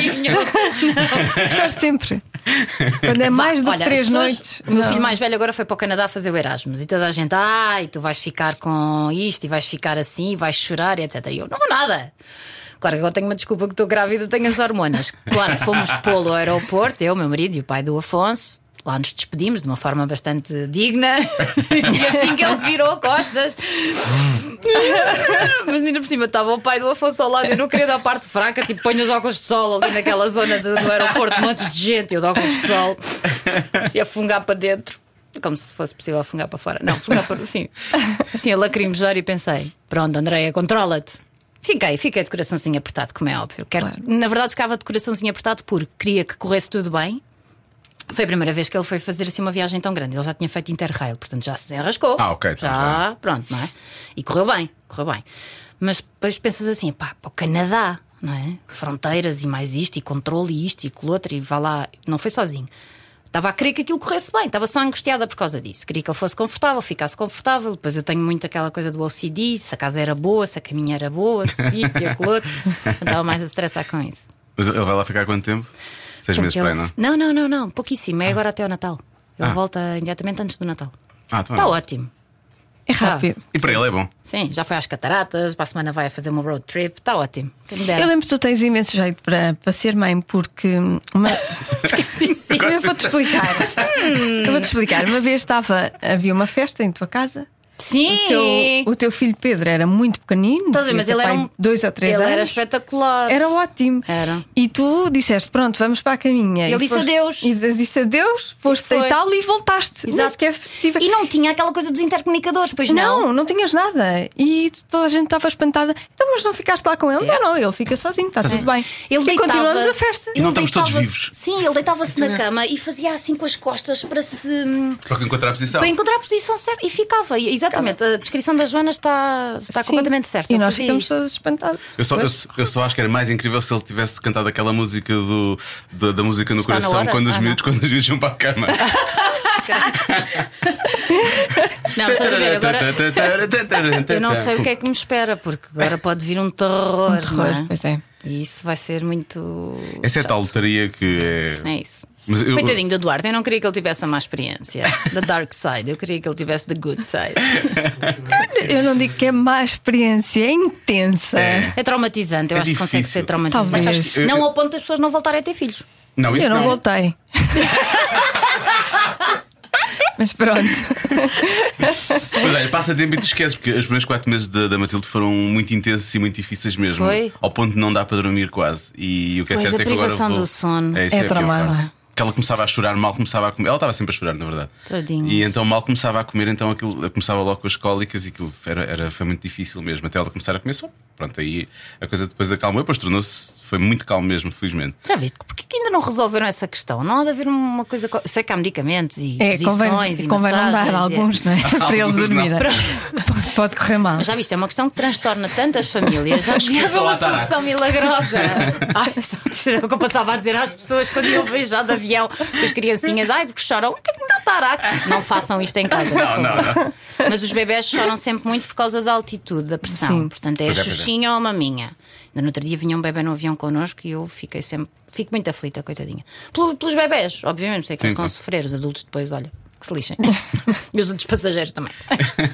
Choro sempre. Quando é mais do Olha, que três pessoas- noites. O meu filho mais velho agora foi para o Canadá fazer o Erasmus e toda a gente, ai, tu vais ficar com isto e vais ficar assim, e vais chorar e etc. E eu, não vou nada. Claro que agora tenho uma desculpa que estou grávida, tenho as hormonas. Claro, fomos pô-lo ao aeroporto, eu, meu marido e o pai do Afonso. lá nos despedimos de uma forma bastante digna. *laughs* e assim que ele virou costas. Mas ainda por cima estava o pai do Afonso ao lado. Eu não queria dar parte fraca, tipo, ponho os óculos de sol ali naquela zona de- do aeroporto, montes de gente, eu de óculos de sol, se a fungar para dentro. Como se fosse possível afungar para fora. Não, fungar para. Sim. Assim, a lacrimejar e pensei: pronto, Andréia, controla-te. Fiquei, fiquei de coraçãozinho apertado, como é óbvio. Quero, Na verdade, ficava de coraçãozinho apertado porque queria que corresse tudo bem. Foi a primeira vez que ele foi fazer assim uma viagem tão grande. Ele já tinha feito Interrail, portanto já se desenrascou. Ah, ok, então Já, pronto, não é? E correu bem, correu bem. Mas depois pensas assim, pá, para o Canadá, não é? Fronteiras e mais isto, e controle e isto e aquilo outro, e vá lá. Não foi sozinho. Estava a querer que aquilo corresse bem, estava só angustiada por causa disso. Queria que ele fosse confortável, ficasse confortável. Depois eu tenho muito aquela coisa do OCD: se a casa era boa, se a caminha era boa, se isto e aquilo outro. *laughs* Estava mais a estressar com isso. Mas ele vai lá ficar quanto tempo? Seis meses Porque para aí, ele- não? não, não, não, não, pouquíssimo. É agora até ao Natal. Ele Ah. volta imediatamente antes do Natal. Ah, então Está é. ótimo. É rápido. E para ele é bom. Sim, já foi às cataratas, para a semana vai a fazer uma road trip, está ótimo. Eu lembro que tu tens imenso jeito para, para ser mãe, porque uma. *laughs* Eu vou-te explicar. *laughs* Eu vou-te explicar. Uma vez estava, havia uma festa em tua casa. Sim, O teu, o teu filho Pedro era muito pequenino, Estás a mas ele era pai um- de dois ou três ele anos. era espetacular. Era ótimo. Era. E tu disseste: Pronto, vamos para a caminha. Ele E disse foste- adeus. E disse adeus, foste deitá-lo e voltaste. Exato. tive- E não tinha aquela coisa dos intercomunicadores, pois não. Não, não tinhas nada. E toda a gente estava espantada. Então, mas não ficaste lá com ele? Não, não, ele fica sozinho, está tudo bem. Ele e continuamos a festa. E não estamos todos vivos. Sim, ele deitava-se na cama e fazia assim com as costas para se. Para que encontrar a posição. para encontrar a posição certa. E ficava. E, Exatamente, a descrição da Joana está, está Sim. completamente certa. E nós ficamos isto. todos espantados. Eu só, eu, eu só acho que era mais incrível se ele tivesse cantado aquela música do, da, da música no Está coração quando os, Ah, miúdos, quando os miúdos iam para a cama. *laughs* Não, estás a ver, agora. Eu não sei o que é que me espera, porque agora pode vir um terror. não é? Terror, pois é. E isso vai ser muito. Essa é a tal lotaria que é. É isso. Mas eu- Coitadinho do Duarte, eu não queria que ele tivesse a má experiência da dark side, eu queria que ele tivesse the good side. Eu não digo que é má experiência, é intensa. É. É traumatizante, eu É acho que consegue difícil. ser traumatizante. Talvez. Mas sabes que eu- Não ao ponto das pessoas não voltarem a ter filhos. Não, isso Eu não, não. voltei. Mas pronto. Mas olha, passa tempo e tu esqueces, porque os primeiros quatro meses da, da Matilde foram muito intensos e muito difíceis mesmo. Foi? Ao ponto de não dar para dormir quase. E o que é Pois, certo a é que agora. privação vou- do sono. É, É a tramada. Que ela começava a chorar, mal começava a comer. Ela estava sempre a chorar, na verdade. Tadinho. E então mal começava a comer, então aquilo começava logo com as cólicas e aquilo era, era, foi muito difícil mesmo. Até ela começar a comer só. Pronto, aí a coisa depois acalmou, depois tornou-se. Foi muito calmo mesmo, felizmente. Já viste? Porquê que ainda não resolveram essa questão? Não há de haver uma coisa. co- Sei que há medicamentos e É, posições convém, e convém não dar e- alguns, não é? *laughs* Para eles dormirem. Pode, pode correr mal. Já viste, é uma questão que transtorna tantas famílias. Já *laughs* devia haver uma solução milagrosa. *laughs* Ai, o que eu passava a dizer às pessoas quando iam viajar de avião, com as criancinhas, ai, porque choram, o que é que me dá Tarax? Não façam isto em casa, Não, não, não. Mas os bebés choram sempre muito por causa da altitude, da pressão. Sim. Portanto, é é, pois xuxinha ou a maminha. Ainda no outro dia vinha um bebê no avião connosco e eu fiquei sempre. Fico muito aflita, coitadinha. Pelo- pelos bebés, obviamente, sei que eles estão a sofrer, os adultos depois, olha, que se lixem. *laughs* e os outros passageiros também. *laughs*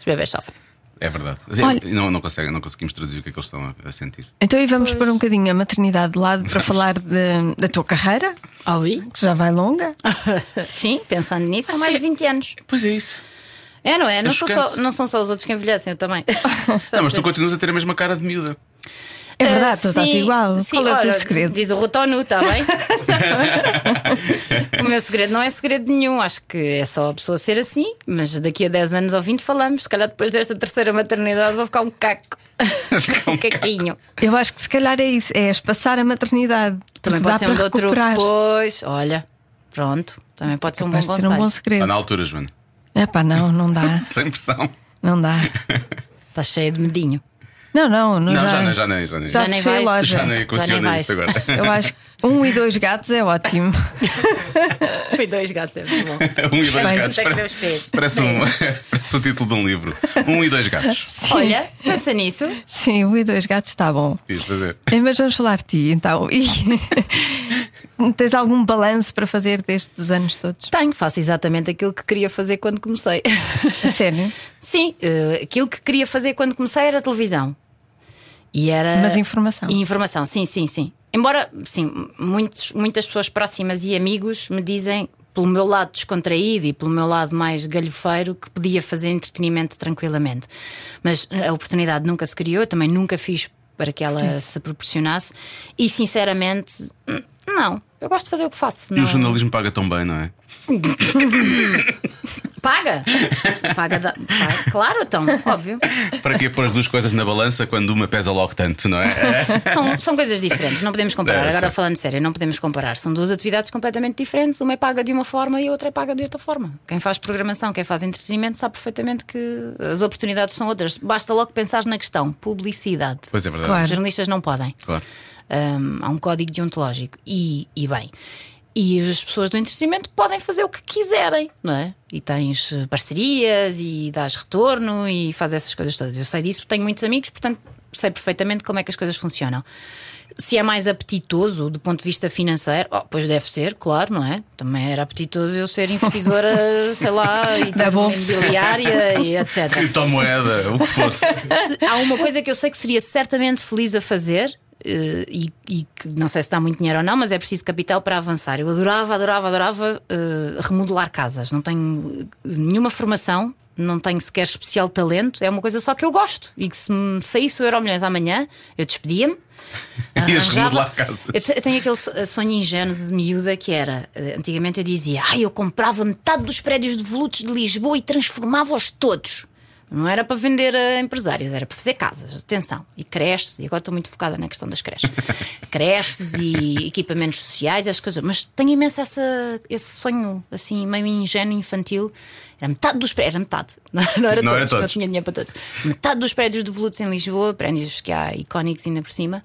Os bebés sofrem. É verdade. Olha- Não, não, conseguem, não conseguimos traduzir o que é que eles estão a, a sentir. Então, e vamos pôr um bocadinho a maternidade de lado para falar de- da tua carreira, Ah, oui? que já vai longa. *laughs* Sim, pensando nisso, são mais de 20 anos. Pois é isso. É, não é? Não, É sou só, não são só os outros que envelhecem, eu também. *laughs* Não, mas tu continuas a ter a mesma cara de miúda. É verdade, Ah, tu estás sim, igual. sim, Qual é o teu segredo? Diz o Rotonu, está bem? *laughs* o meu segredo não é segredo nenhum. Acho que é só a pessoa ser assim. Mas daqui a 10 anos ou 20 falamos. Se calhar depois desta terceira maternidade vou ficar um caco. *laughs* um caquinho. Eu acho que se calhar é isso, é espaçar a maternidade. Também pode ser um outro. Pois, olha, pronto. Também pode ser um bom Pode ser um bom Está segredo. na altura, Joana. É pá, não, não dá. *laughs* Sem pressão. Não dá. Está cheia de medinho. Não, não, não, Não, já, já nem, já nem. Já nem, Já Já nem vais? loja. já nem vais. isso agora. Eu acho que um e dois gatos é ótimo. E dois gatos, é muito bom. *laughs* um e dois Bem. gatos. É Deus fez. Parece, um, *laughs* parece o título de um livro. Um e dois gatos. Olha, pensa nisso. Sim, um e dois gatos está bom. Fazer. Eh, Mas vamos falar de ti então. E *laughs* tens algum balanço para fazer destes anos todos? Tenho, faço exatamente aquilo que queria fazer quando comecei. A sério? Sim, eh, aquilo que queria fazer quando comecei era televisão. E era. Mas informação. E informação, sim, sim, sim. Embora, sim, muitos, muitas pessoas próximas e amigos me dizem pelo meu lado descontraído e pelo meu lado mais galhofeiro que podia fazer entretenimento tranquilamente. Mas a oportunidade nunca se criou, eu também nunca fiz para que ela se proporcionasse e sinceramente, hum, não. Eu gosto de fazer o que faço. E não- o jornalismo paga tão bem, não é? *laughs* Paga! Paga, da... paga. Claro, então, óbvio. Para que pôr as duas coisas na balança quando uma pesa logo tanto, não é? São, são coisas diferentes, não podemos comparar. É, Agora, sim. falando sério, não podemos comparar. São duas atividades completamente diferentes. Uma é paga de uma forma e a outra é paga de outra forma. Quem faz programação, quem faz entretenimento, sabe perfeitamente que as oportunidades são outras. Basta logo pensar na questão publicidade. Pois é verdade. Claro. Os jornalistas não podem. Claro. Hum, há um código deontológico. E, e bem. E as pessoas do entretenimento podem fazer o que quiserem, não é? E tens eh, parcerias e dás retorno e faz essas coisas todas. Eu sei disso porque tenho muitos amigos, portanto sei perfeitamente como é que as coisas funcionam. Se é mais apetitoso do ponto de vista financeiro, oh, pois deve ser, claro, não é? Também era apetitoso eu ser investidora, *laughs* sei lá, e ter uma imobiliária e *laughs* etc. Criptomoeda, o que fosse. Se- há uma coisa que eu sei que seria certamente feliz a fazer. Eh, e, e que não sei se dá muito dinheiro ou não, mas é preciso capital para avançar. Eu adorava, adorava, adorava eh, remodelar casas. Não tenho eh, nenhuma formação, não tenho sequer especial talento. É uma coisa só que eu gosto. E que se me saísse o Euro Milhões amanhã, eu despedia-me. *laughs* Ias remodelar a casa. Eu, eu tenho aquele so- sonho ingênuo de miúda que era. Antigamente eu dizia, ah, eu comprava metade dos prédios de volutos de Lisboa e transformava-os todos. Não era para vender a empresários, era para fazer casas. Atenção. E creches, e agora estou muito focada na questão das creches. *laughs* creches e equipamentos sociais, essas coisas. Mas tenho imenso essa, esse sonho, assim, meio ingênuo, infantil. Era metade dos prédios, era metade. Não, *laughs* não era Não era todos, não todos. tinha dinheiro para todos. Metade dos prédios de volutos em Lisboa, prédios que há icónicos ainda por cima.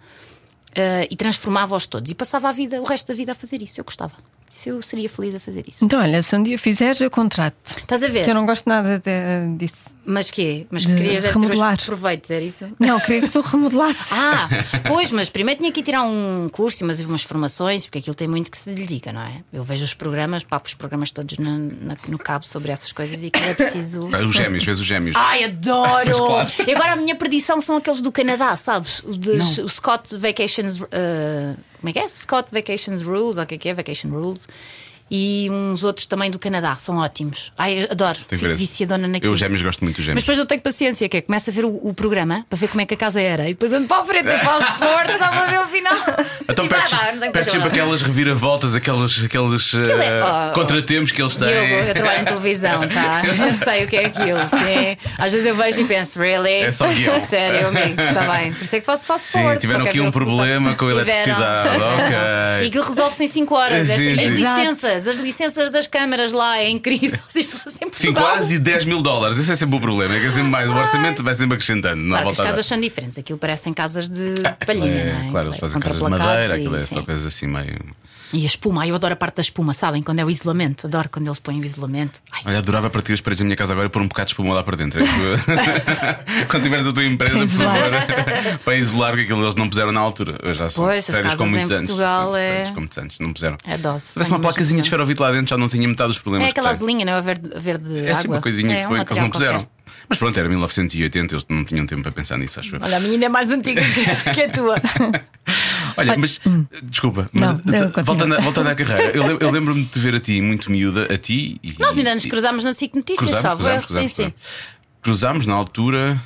Uh, e transformava-os todos e passava a vida, o resto da vida a fazer isso. Eu gostava. Isso eu seria feliz a fazer isso. Então, olha, se um dia fizeres, eu contrato. Estás a ver? Que eu não gosto nada de- disso. Mas quê? Mas que querias é remodelar. os proveitos, era isso? Não, queria que tu remodelasses. Ah, pois, mas primeiro tinha que ir tirar um curso e umas, umas formações, porque aquilo tem muito que se lhe diga, não é? Eu vejo os programas, papo os programas todos na- na- no cabo sobre essas coisas e que é preciso. *laughs* Os gêmeos, vês os gêmeos. Ai, adoro! *laughs* E agora a minha perdição são aqueles do Canadá, sabes? O, de, o Scott Vacations. uh, como é que é? Scott Vacations Rules, ou o que é que é? Vacation Rules. E uns outros também do Canadá, são ótimos. Ai, eu adoro, Tem que fico viciadona Eu naquilo. os gêmeos gosto muito dos Mas gêmeos. depois eu tenho paciência, que é começo a ver o, o programa para ver como é que a casa era e depois ando para a frente e para o Sport só para ver o final. Então pedes, sempre aquelas reviravoltas, aqueles, aqueles Aquilo é- oh, contratempos que eles têm. Diogo, eu trabalho em televisão, tá? *laughs* Eu sei o que é aquilo. Sim. Às vezes eu vejo e penso, really? É só guião. *laughs* Sério, amigos, está bem. Por isso é que faço faço Sim, tiveram aqui quero um problema com a eletricidade, ok. E aquilo resolve-se em 5 horas. Sim, As- sim. As Licenças, as licenças das câmaras lá, é incrível. *laughs* Se isto fosse em 5 Portugal. horas e 10 mil dólares. Esse é sempre o problema. É que é sempre mais, o orçamento vai sempre acrescentando. Não Claro as casas são diferentes, aquilo parecem casas de palhinha, É, não é? Claro, eles fazem casas de madeira, aquilo é sim. só coisas assim meio. E a espuma, ai, eu adoro a parte da espuma, sabem? Quando é o isolamento, adoro quando eles põem o isolamento. Ai, Olha, adorava partir as paredes da minha casa agora e pôr um bocado de espuma lá para dentro. É. *laughs* Quando tiveres a tua empresa, Para por favor, para isolar, que aquilo eles não puseram na altura. Eu já Pois, as casas em anos. Portugal é- Com muitos anos, não puseram. É dose. Se tivesse uma placazinha de esferovite lá dentro, já não tinha metade dos problemas. É aquela que azulinha, não é? Verde, verde É água. assim uma coisinha que, é, se põe, que eles não puseram. qualquer. Mas pronto, era 1980, eles não tinham tempo para pensar nisso, acho eu. Olha, a minha ainda é mais antiga que, que a tua. *laughs* Olha, mas desculpa, mas, Não, voltando, a- voltando à *laughs* carreira, eu, eu lembro-me de te ver a ti muito miúda, a ti e. Nós ainda nos cruzámos na SIC Notícias, Cruzámos, cruzámos, Sim, sim. Cruzámos na altura.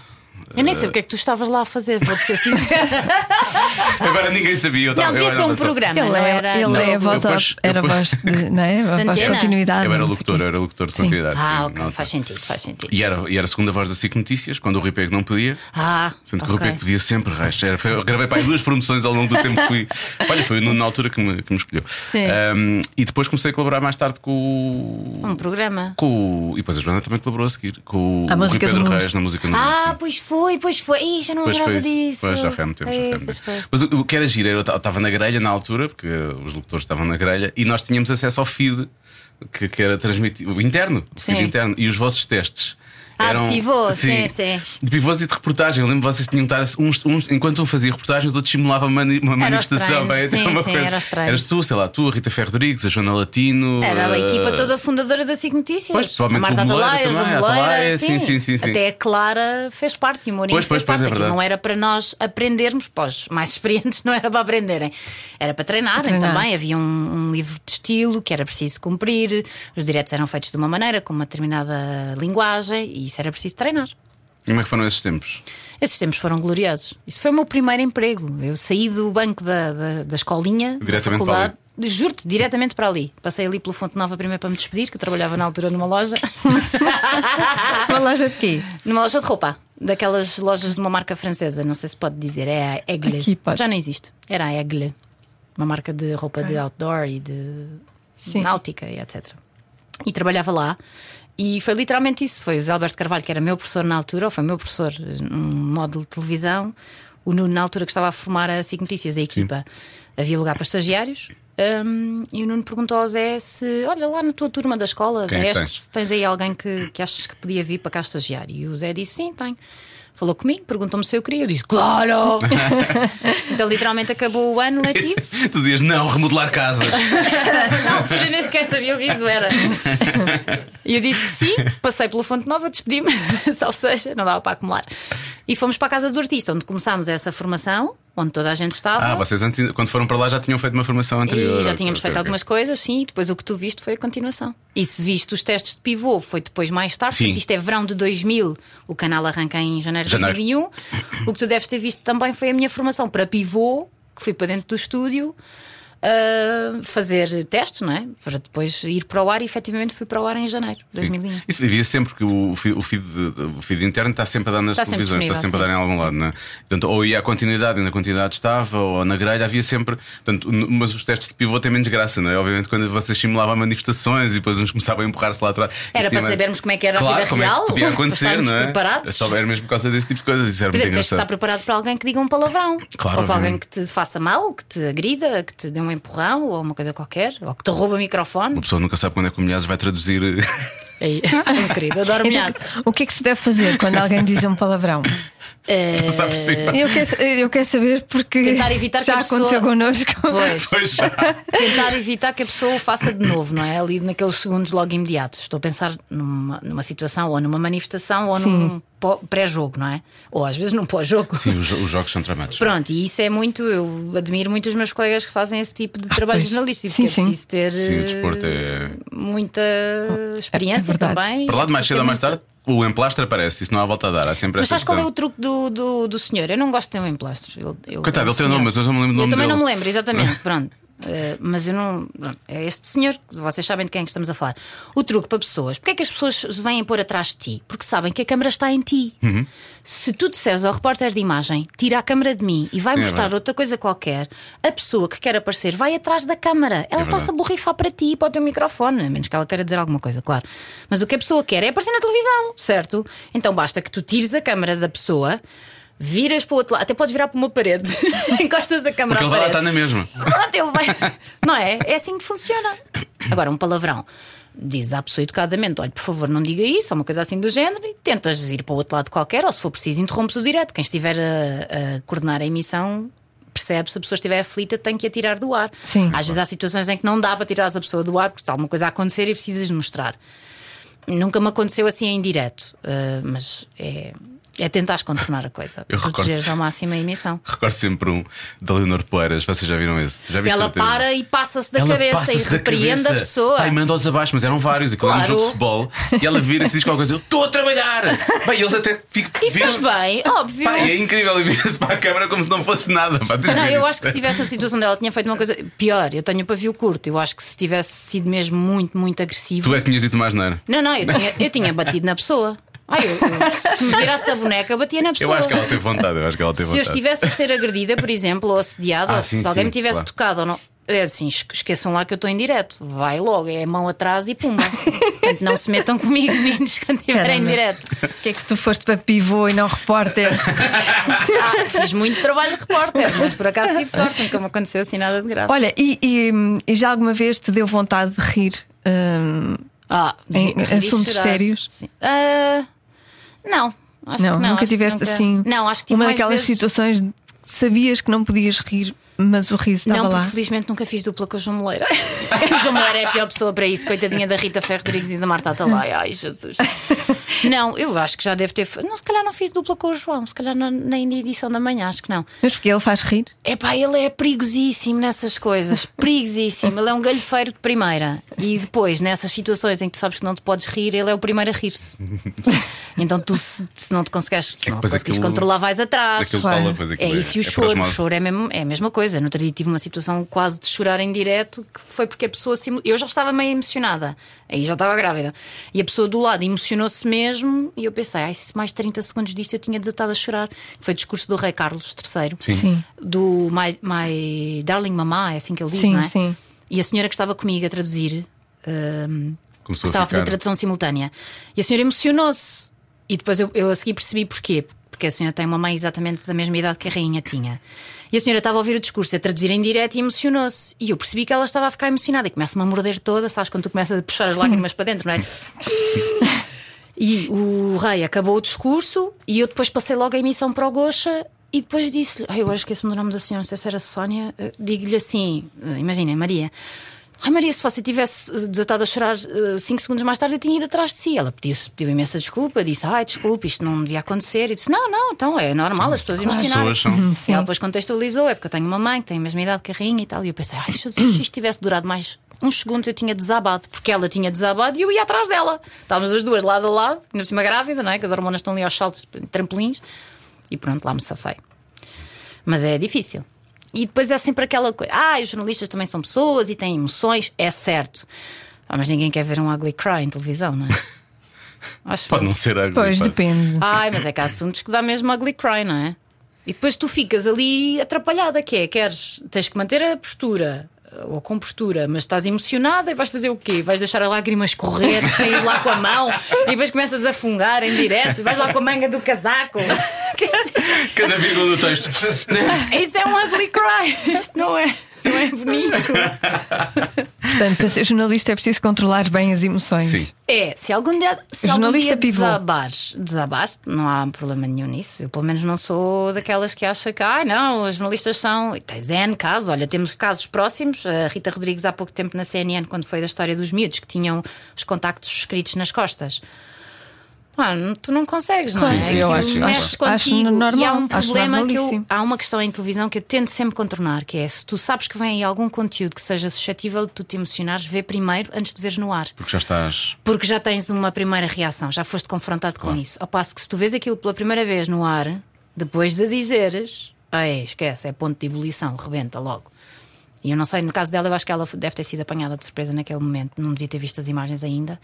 Eu nem sei o que é que tu estavas lá a fazer, vou-te ser sincera. *laughs* Agora ninguém sabia. Eu tava- Não, devia ser um programa, Ele não é, era. ele não. é a voz, depois- era voz de, não é? A *laughs* voz de continuidade. Eu era não locutor, eu era locutor de Sim. continuidade. Ah, sim, ok, na faz sentido, faz sentido. E era, e era a segunda voz da SIC Notícias, quando o Rui Pego não podia. Ah, Sendo que o Rui ok. Pego podia sempre resto. Era, foi- eu gravei para aí duas promoções ao longo do tempo que fui. *laughs* Olha, foi na altura que me, que me escolheu. Sim. Um, e depois comecei a colaborar mais tarde com o. Um programa. Com o- e depois a Joana também colaborou a seguir com o A Rui música do Pedro. Reis na música no Ah, Mundo. pois foi, pois foi. Ih, já não Pois lembrava foi, disso. pois já foi há muito tempo. já foi Ei, muito tempo. foi. Mas o, o que era giro, eu estava na grelha na altura, porque os locutores estavam na grelha, e nós tínhamos acesso ao feed que, que era transmitido interno, o feed interno, e os vossos testes. Ah, de pivô, sim, sim. De pivôs e de reportagem. Eu lembro que vocês tinham que estar uns, uns- enquanto um fazia reportagens, os outros simulavam uma, mani- uma Era manifestação. treinos, bem, sim, uma sim, coisa. era treinos. Eras tu, sei lá, tu, a Rita Ferro Rodrigues, a Joana Latino. Era a eh, equipa toda fundadora da SIC Notícias. Pois, provavelmente a Marta Atalaia, a Moleira, Atalaia, sim. sim, sim, sim. Até a Clara fez parte e o Mourinho Pois, pois, fez parte. pois, é não era para nós aprendermos, pós mais *laughs* experientes não era para aprenderem, era para treinarem Treinar. também. Havia um, um livro de estilo que era preciso cumprir, os diretos eram feitos de uma maneira, com uma determinada linguagem, e isso era preciso treinar. Como é que foram esses tempos? Esses tempos foram gloriosos. Isso foi o meu primeiro emprego. Eu saí do banco da, da, da escolinha, da Diretamente para faculdade. Juro-te, diretamente para ali. Passei ali pelo Fonte Nova primeiro para me despedir, que eu trabalhava na altura numa loja. *laughs* Uma loja de quê? numa loja de roupa. Daquelas lojas de uma marca francesa, não sei se pode dizer, é a pode. Já não existe. Era a Egle. Uma marca de roupa de outdoor e de Sim. náutica e etc. E trabalhava lá. E foi literalmente isso. Foi o Zé Alberto Carvalho, que era meu professor na altura, ou foi meu professor num módulo de televisão. O Nuno, na altura que estava a formar a SIC Notícias, a equipa, havia lugar para estagiários. hum, e o Nuno perguntou ao Zé se, olha lá na tua turma da escola, Quem é tens? tens aí alguém que, que achas que podia vir para cá estagiar. E o Zé disse: sim, tenho. Falou comigo, perguntou-me se eu queria. Eu disse: claro! *laughs* então, literalmente, acabou o ano letivo. *laughs* Tu dizias, não, remodelar casas. *laughs* Na altura nem sequer sabia o que isso era. E eu disse que sim, passei pela Fonte Nova, despedi-me, salvo seja, não dava para acumular. E fomos para a casa do artista, onde começámos essa formação, onde toda a gente estava. Ah, vocês antes, quando foram para lá já tinham feito uma formação anterior. E já tínhamos ok, feito ok. algumas coisas, sim, e depois o que tu viste foi a continuação. E se viste os testes de pivô, foi depois mais tarde, Sim. porque isto é verão de 2000, o canal arranca em janeiro de Janeiro. 2001. O que tu deves ter visto também foi a minha formação para pivô, que fui para dentro do estúdio. Ah, fazer testes, não é? Para depois ir para o ar e efetivamente fui para o ar em janeiro de Sim. 2001. Isso devia sempre, porque o feed, o, feed, o feed interno está sempre a dar nas Está sempre televisões, está sempre a dar em algum lado, não é? Portanto, ou ia à continuidade e na continuidade estava, ou na grelha havia sempre. Portanto, mas os testes de pivô têm menos graça, não é? Obviamente, quando vocês simulavam manifestações e depois uns começavam a empurrar-se lá atrás. Era para sabermos como é que era a claro, vida como é que real, podia *laughs* acontecer, não é? preparados. Só era mesmo por causa desse tipo de coisas. Isso era Por exemplo, tens de estar preparado para alguém que diga um palavrão. Claro, ou para alguém obviamente. que te faça mal, que te agrida, que te dê um empurrão ou uma coisa qualquer, ou que te rouba o microfone. Uma pessoa nunca sabe quando é que o Milhares vai traduzir. Ei, meu querido, adoro Então, milhaço. o que é que se deve fazer quando alguém diz um palavrão? *laughs* Cima. Eu quero, eu quero saber porque Tentar evitar que já a pessoa- aconteceu connosco. Pois, Pois já. tentar evitar que a pessoa o faça de novo, não é? Ali naqueles segundos logo imediatos. Estou a pensar numa, numa situação, ou numa manifestação, ou Sim. num pré-jogo, não é? Ou às vezes num pós-jogo. Sim, os, os jogos são tramados. Pronto, e isso é muito. Eu admiro muito os meus colegas que fazem esse tipo de trabalho pois. jornalístico, Sim, porque é sim. preciso ter Sim, o desporto é. muita experiência É verdade. também. Para lá de mais cedo ou mais Absolutamente. tarde, o emplastre aparece, isso não há volta a dar. Há sempre Mas sabes qual é o truque do, do, do senhor? Eu não gosto de ter um emplastro. Ele, ele Coitado, é ele tem o nome, mas eu não me lembro do Eu nome também dele. não me lembro, exatamente. *laughs* Pronto. Eh, mas eu não. É este senhor, vocês sabem de quem é que estamos a falar. O truque para pessoas. Porquê é que as pessoas se vêm pôr atrás de ti? Porque sabem que a câmara está em ti. Uhum. Se tu disseres ao repórter de imagem, tira a câmara de mim e vai É mostrar outra coisa qualquer, a pessoa que quer aparecer vai atrás da câmara. Ela É está-se a borrifar para ti e para o teu microfone, a menos que ela queira dizer alguma coisa, claro. Mas o que a pessoa quer é aparecer na televisão, certo? Então basta que tu tires a câmara da pessoa. Viras para o outro lado, até podes virar para uma parede, *laughs* encostas a câmara Porque ele à vai lá parede. estar na mesma. Pronto, ele vai. Não é? É assim que funciona. Agora, um palavrão. Diz à pessoa educadamente: olha, por favor, não diga isso, ou uma coisa assim do género, e tentas ir para o outro lado qualquer, ou se for preciso, interrompes o direto. Quem estiver a, a coordenar a emissão percebe se a pessoa estiver aflita, tem que a tirar do ar. Sim. Às vezes há situações em que não dá para tirar a pessoa do ar porque está alguma coisa a acontecer e precisas mostrar. Nunca me aconteceu assim em direto, eh, mas é, é tentar contornar a coisa, Eu protegeres ao máximo a emissão. Recordo sempre um da Leonor Poeiras, vocês já viram esse? Já Ela certeza? para e passa-se da Ela cabeça passa-se e repreende cabeça. a pessoa. Pai, manda-os abaixo, mas eram vários. Aquilo era um Claro. jogo de futebol. E ela vira-se e diz qualquer coisa: Eu estou a trabalhar! Bem, eles até ficam. E fez bem, óbvio. Pai, é incrível. E vira-se para a câmara como se não fosse nada. Pá, Não, eu acho que se tivesse a situação dela, tinha feito uma coisa pior. Eu tenho o pavio curto. Eu acho que se tivesse sido mesmo muito, muito agressivo. Tu é que tinhas dito mais nada. Não, não, eu tinha, eu tinha batido na pessoa. Ai, eu, eu- se me virasse a boneca, eu batia na Eu pessoa. acho que ela teve vontade. Eu acho que ela teve se eu vontade. estivesse a ser agredida, por exemplo, ou assediada, Ah, ou sim, se alguém sim, me tivesse claro. tocado ou não. É assim, es- esqueçam lá que eu estou em direto. Vai logo, é mão atrás e pumba. Portanto, não se metam comigo, meninos, quando estiverem em direto. Porquê é que tu foste para pivô e não repórter? Ah, fiz muito trabalho de repórter, mas por acaso tive sorte, nunca me aconteceu assim nada de grave. Olha, e, e- e já alguma vez te deu vontade de rir? hum, Ah, Em assuntos sérios? Sim. Ah, não, acho não, que não. nunca tiveste nunca- assim Não, acho que tive uma daquelas vezes... situações de que sabias que não podias rir mas o riso Não, estava porque lá. felizmente nunca fiz dupla com o João Moleira. *laughs* o João Moleira é a pior pessoa para isso, coitadinha da Rita Ferro Rodrigues e da Marta Atalay. Ai, Jesus. *laughs* Não, eu acho que já deve ter. Não, se calhar não fiz dupla com o João, se calhar na, na edição da manhã, acho que não. Mas porque ele faz rir? Epá, ele é perigosíssimo nessas coisas, *laughs* perigosíssimo. Ele é um galhofeiro de primeira. E depois, nessas situações em que tu sabes que não te podes rir, ele é o primeiro a rir-se. Então tu, se, se não te consegues, se não te depois consegues aquilo- controlar, vais atrás. Aquilo Claro. cola, pois É isso e o é choro. O choro é, mesmo, é a mesma coisa. No outro dia tive uma situação quase de chorar em direto que foi porque a pessoa se Eu já estava meio emocionada, aí já estava grávida. E a pessoa do lado emocionou-se mesmo e eu pensei, ai, se mais 30 segundos disto eu tinha desatado a chorar. Foi o discurso do Rei Carlos III, Sim. Sim. do my, my Darling Mamá, é assim que ele diz, Sim, não é? sim. E a senhora que estava comigo a traduzir. hum, Começou a estava a fazer tradução simultânea. E a senhora emocionou-se. E depois eu, eu a seguir percebi porquê. Porque a senhora tem uma mãe exatamente da mesma idade que a rainha tinha. E a senhora estava a ouvir o discurso, a traduzir em direto e emocionou-se. E eu percebi que ela estava a ficar emocionada e começa-me a morder toda, sabes, quando tu começas a puxar as lágrimas para dentro, não é? E o rei acabou o discurso e eu depois passei logo a emissão para o Gocha e depois disse-lhe, eu agora esqueço-me do nome da senhora, não sei se era Sónia, eh, digo-lhe assim, eh, imaginem, Maria. Ai Maria, se você tivesse eh, desatado a chorar 5 segundos mais tarde, eu tinha ido atrás de si. Ela pediu, pediu imensa desculpa, disse: Ai, desculpe, isto não devia acontecer. E disse: Não, não, então é normal as pessoas emocionarem. Pessoas são. E ela depois contextualizou: É porque eu tenho uma mãe que tem a mesma idade que a rainha e tal. E eu pensei: Ai, Jesus, se isto tivesse durado mais uns segundos, eu tinha desabado. Porque ela tinha desabado e eu ia atrás dela. Estávamos as duas lado a lado, ainda cima grávida, não é? Que as hormonas estão ali aos saltos, trampolins. E pronto, lá me safei. Mas é difícil. E depois é sempre aquela coisa: ah, os jornalistas também são pessoas e têm emoções, é certo. Ah, mas ninguém quer ver um ugly cry em televisão, não é? *laughs* Acho Pode não ser ugly, Pois pode. depende. Ai, mas é que há assuntos que dá mesmo ugly cry, não é? E depois tu ficas ali atrapalhada, que é, queres, tens que manter a postura ou com postura, mas estás emocionada e vais fazer o quê? Vais deixar a lágrima escorrer, *laughs* sair lá com a mão e depois começas a fungar em direto e vais lá com a manga do casaco. Cada vírgula do texto. *laughs* Isso é um ugly cry, isso não é, não é *laughs* bonito. Portanto, para ser jornalista é preciso controlar bem as emoções. Sim. É, se algum dia, se algum Jornalista dia pivô. desabares, desabaste, não há problema nenhum nisso. Eu, pelo menos, não sou daquelas que acha que, ai, não, os jornalistas são. E tens N casos, olha, temos casos próximos. A Rita Rodrigues, há pouco tempo na CNN, quando foi da história dos miúdos, que tinham os contactos escritos nas costas. Tu não consegues, não Claro, é? eu Aquilo acho- mexe acho- contigo. acho normal, e há um problema que eu, há uma questão em televisão que eu tento sempre contornar, que é se tu sabes que vem aí algum conteúdo que seja suscetível de tu te emocionares, vê primeiro antes de veres no ar. Porque já estás. Porque já tens uma primeira reação, já foste confrontado com isso. Ao passo que se tu vês aquilo pela primeira vez no ar, depois de dizeres, ai, esquece, é ponto de ebulição, rebenta logo. E eu não sei, no caso dela, eu acho que ela deve ter sido apanhada de surpresa naquele momento, não devia ter visto as imagens ainda.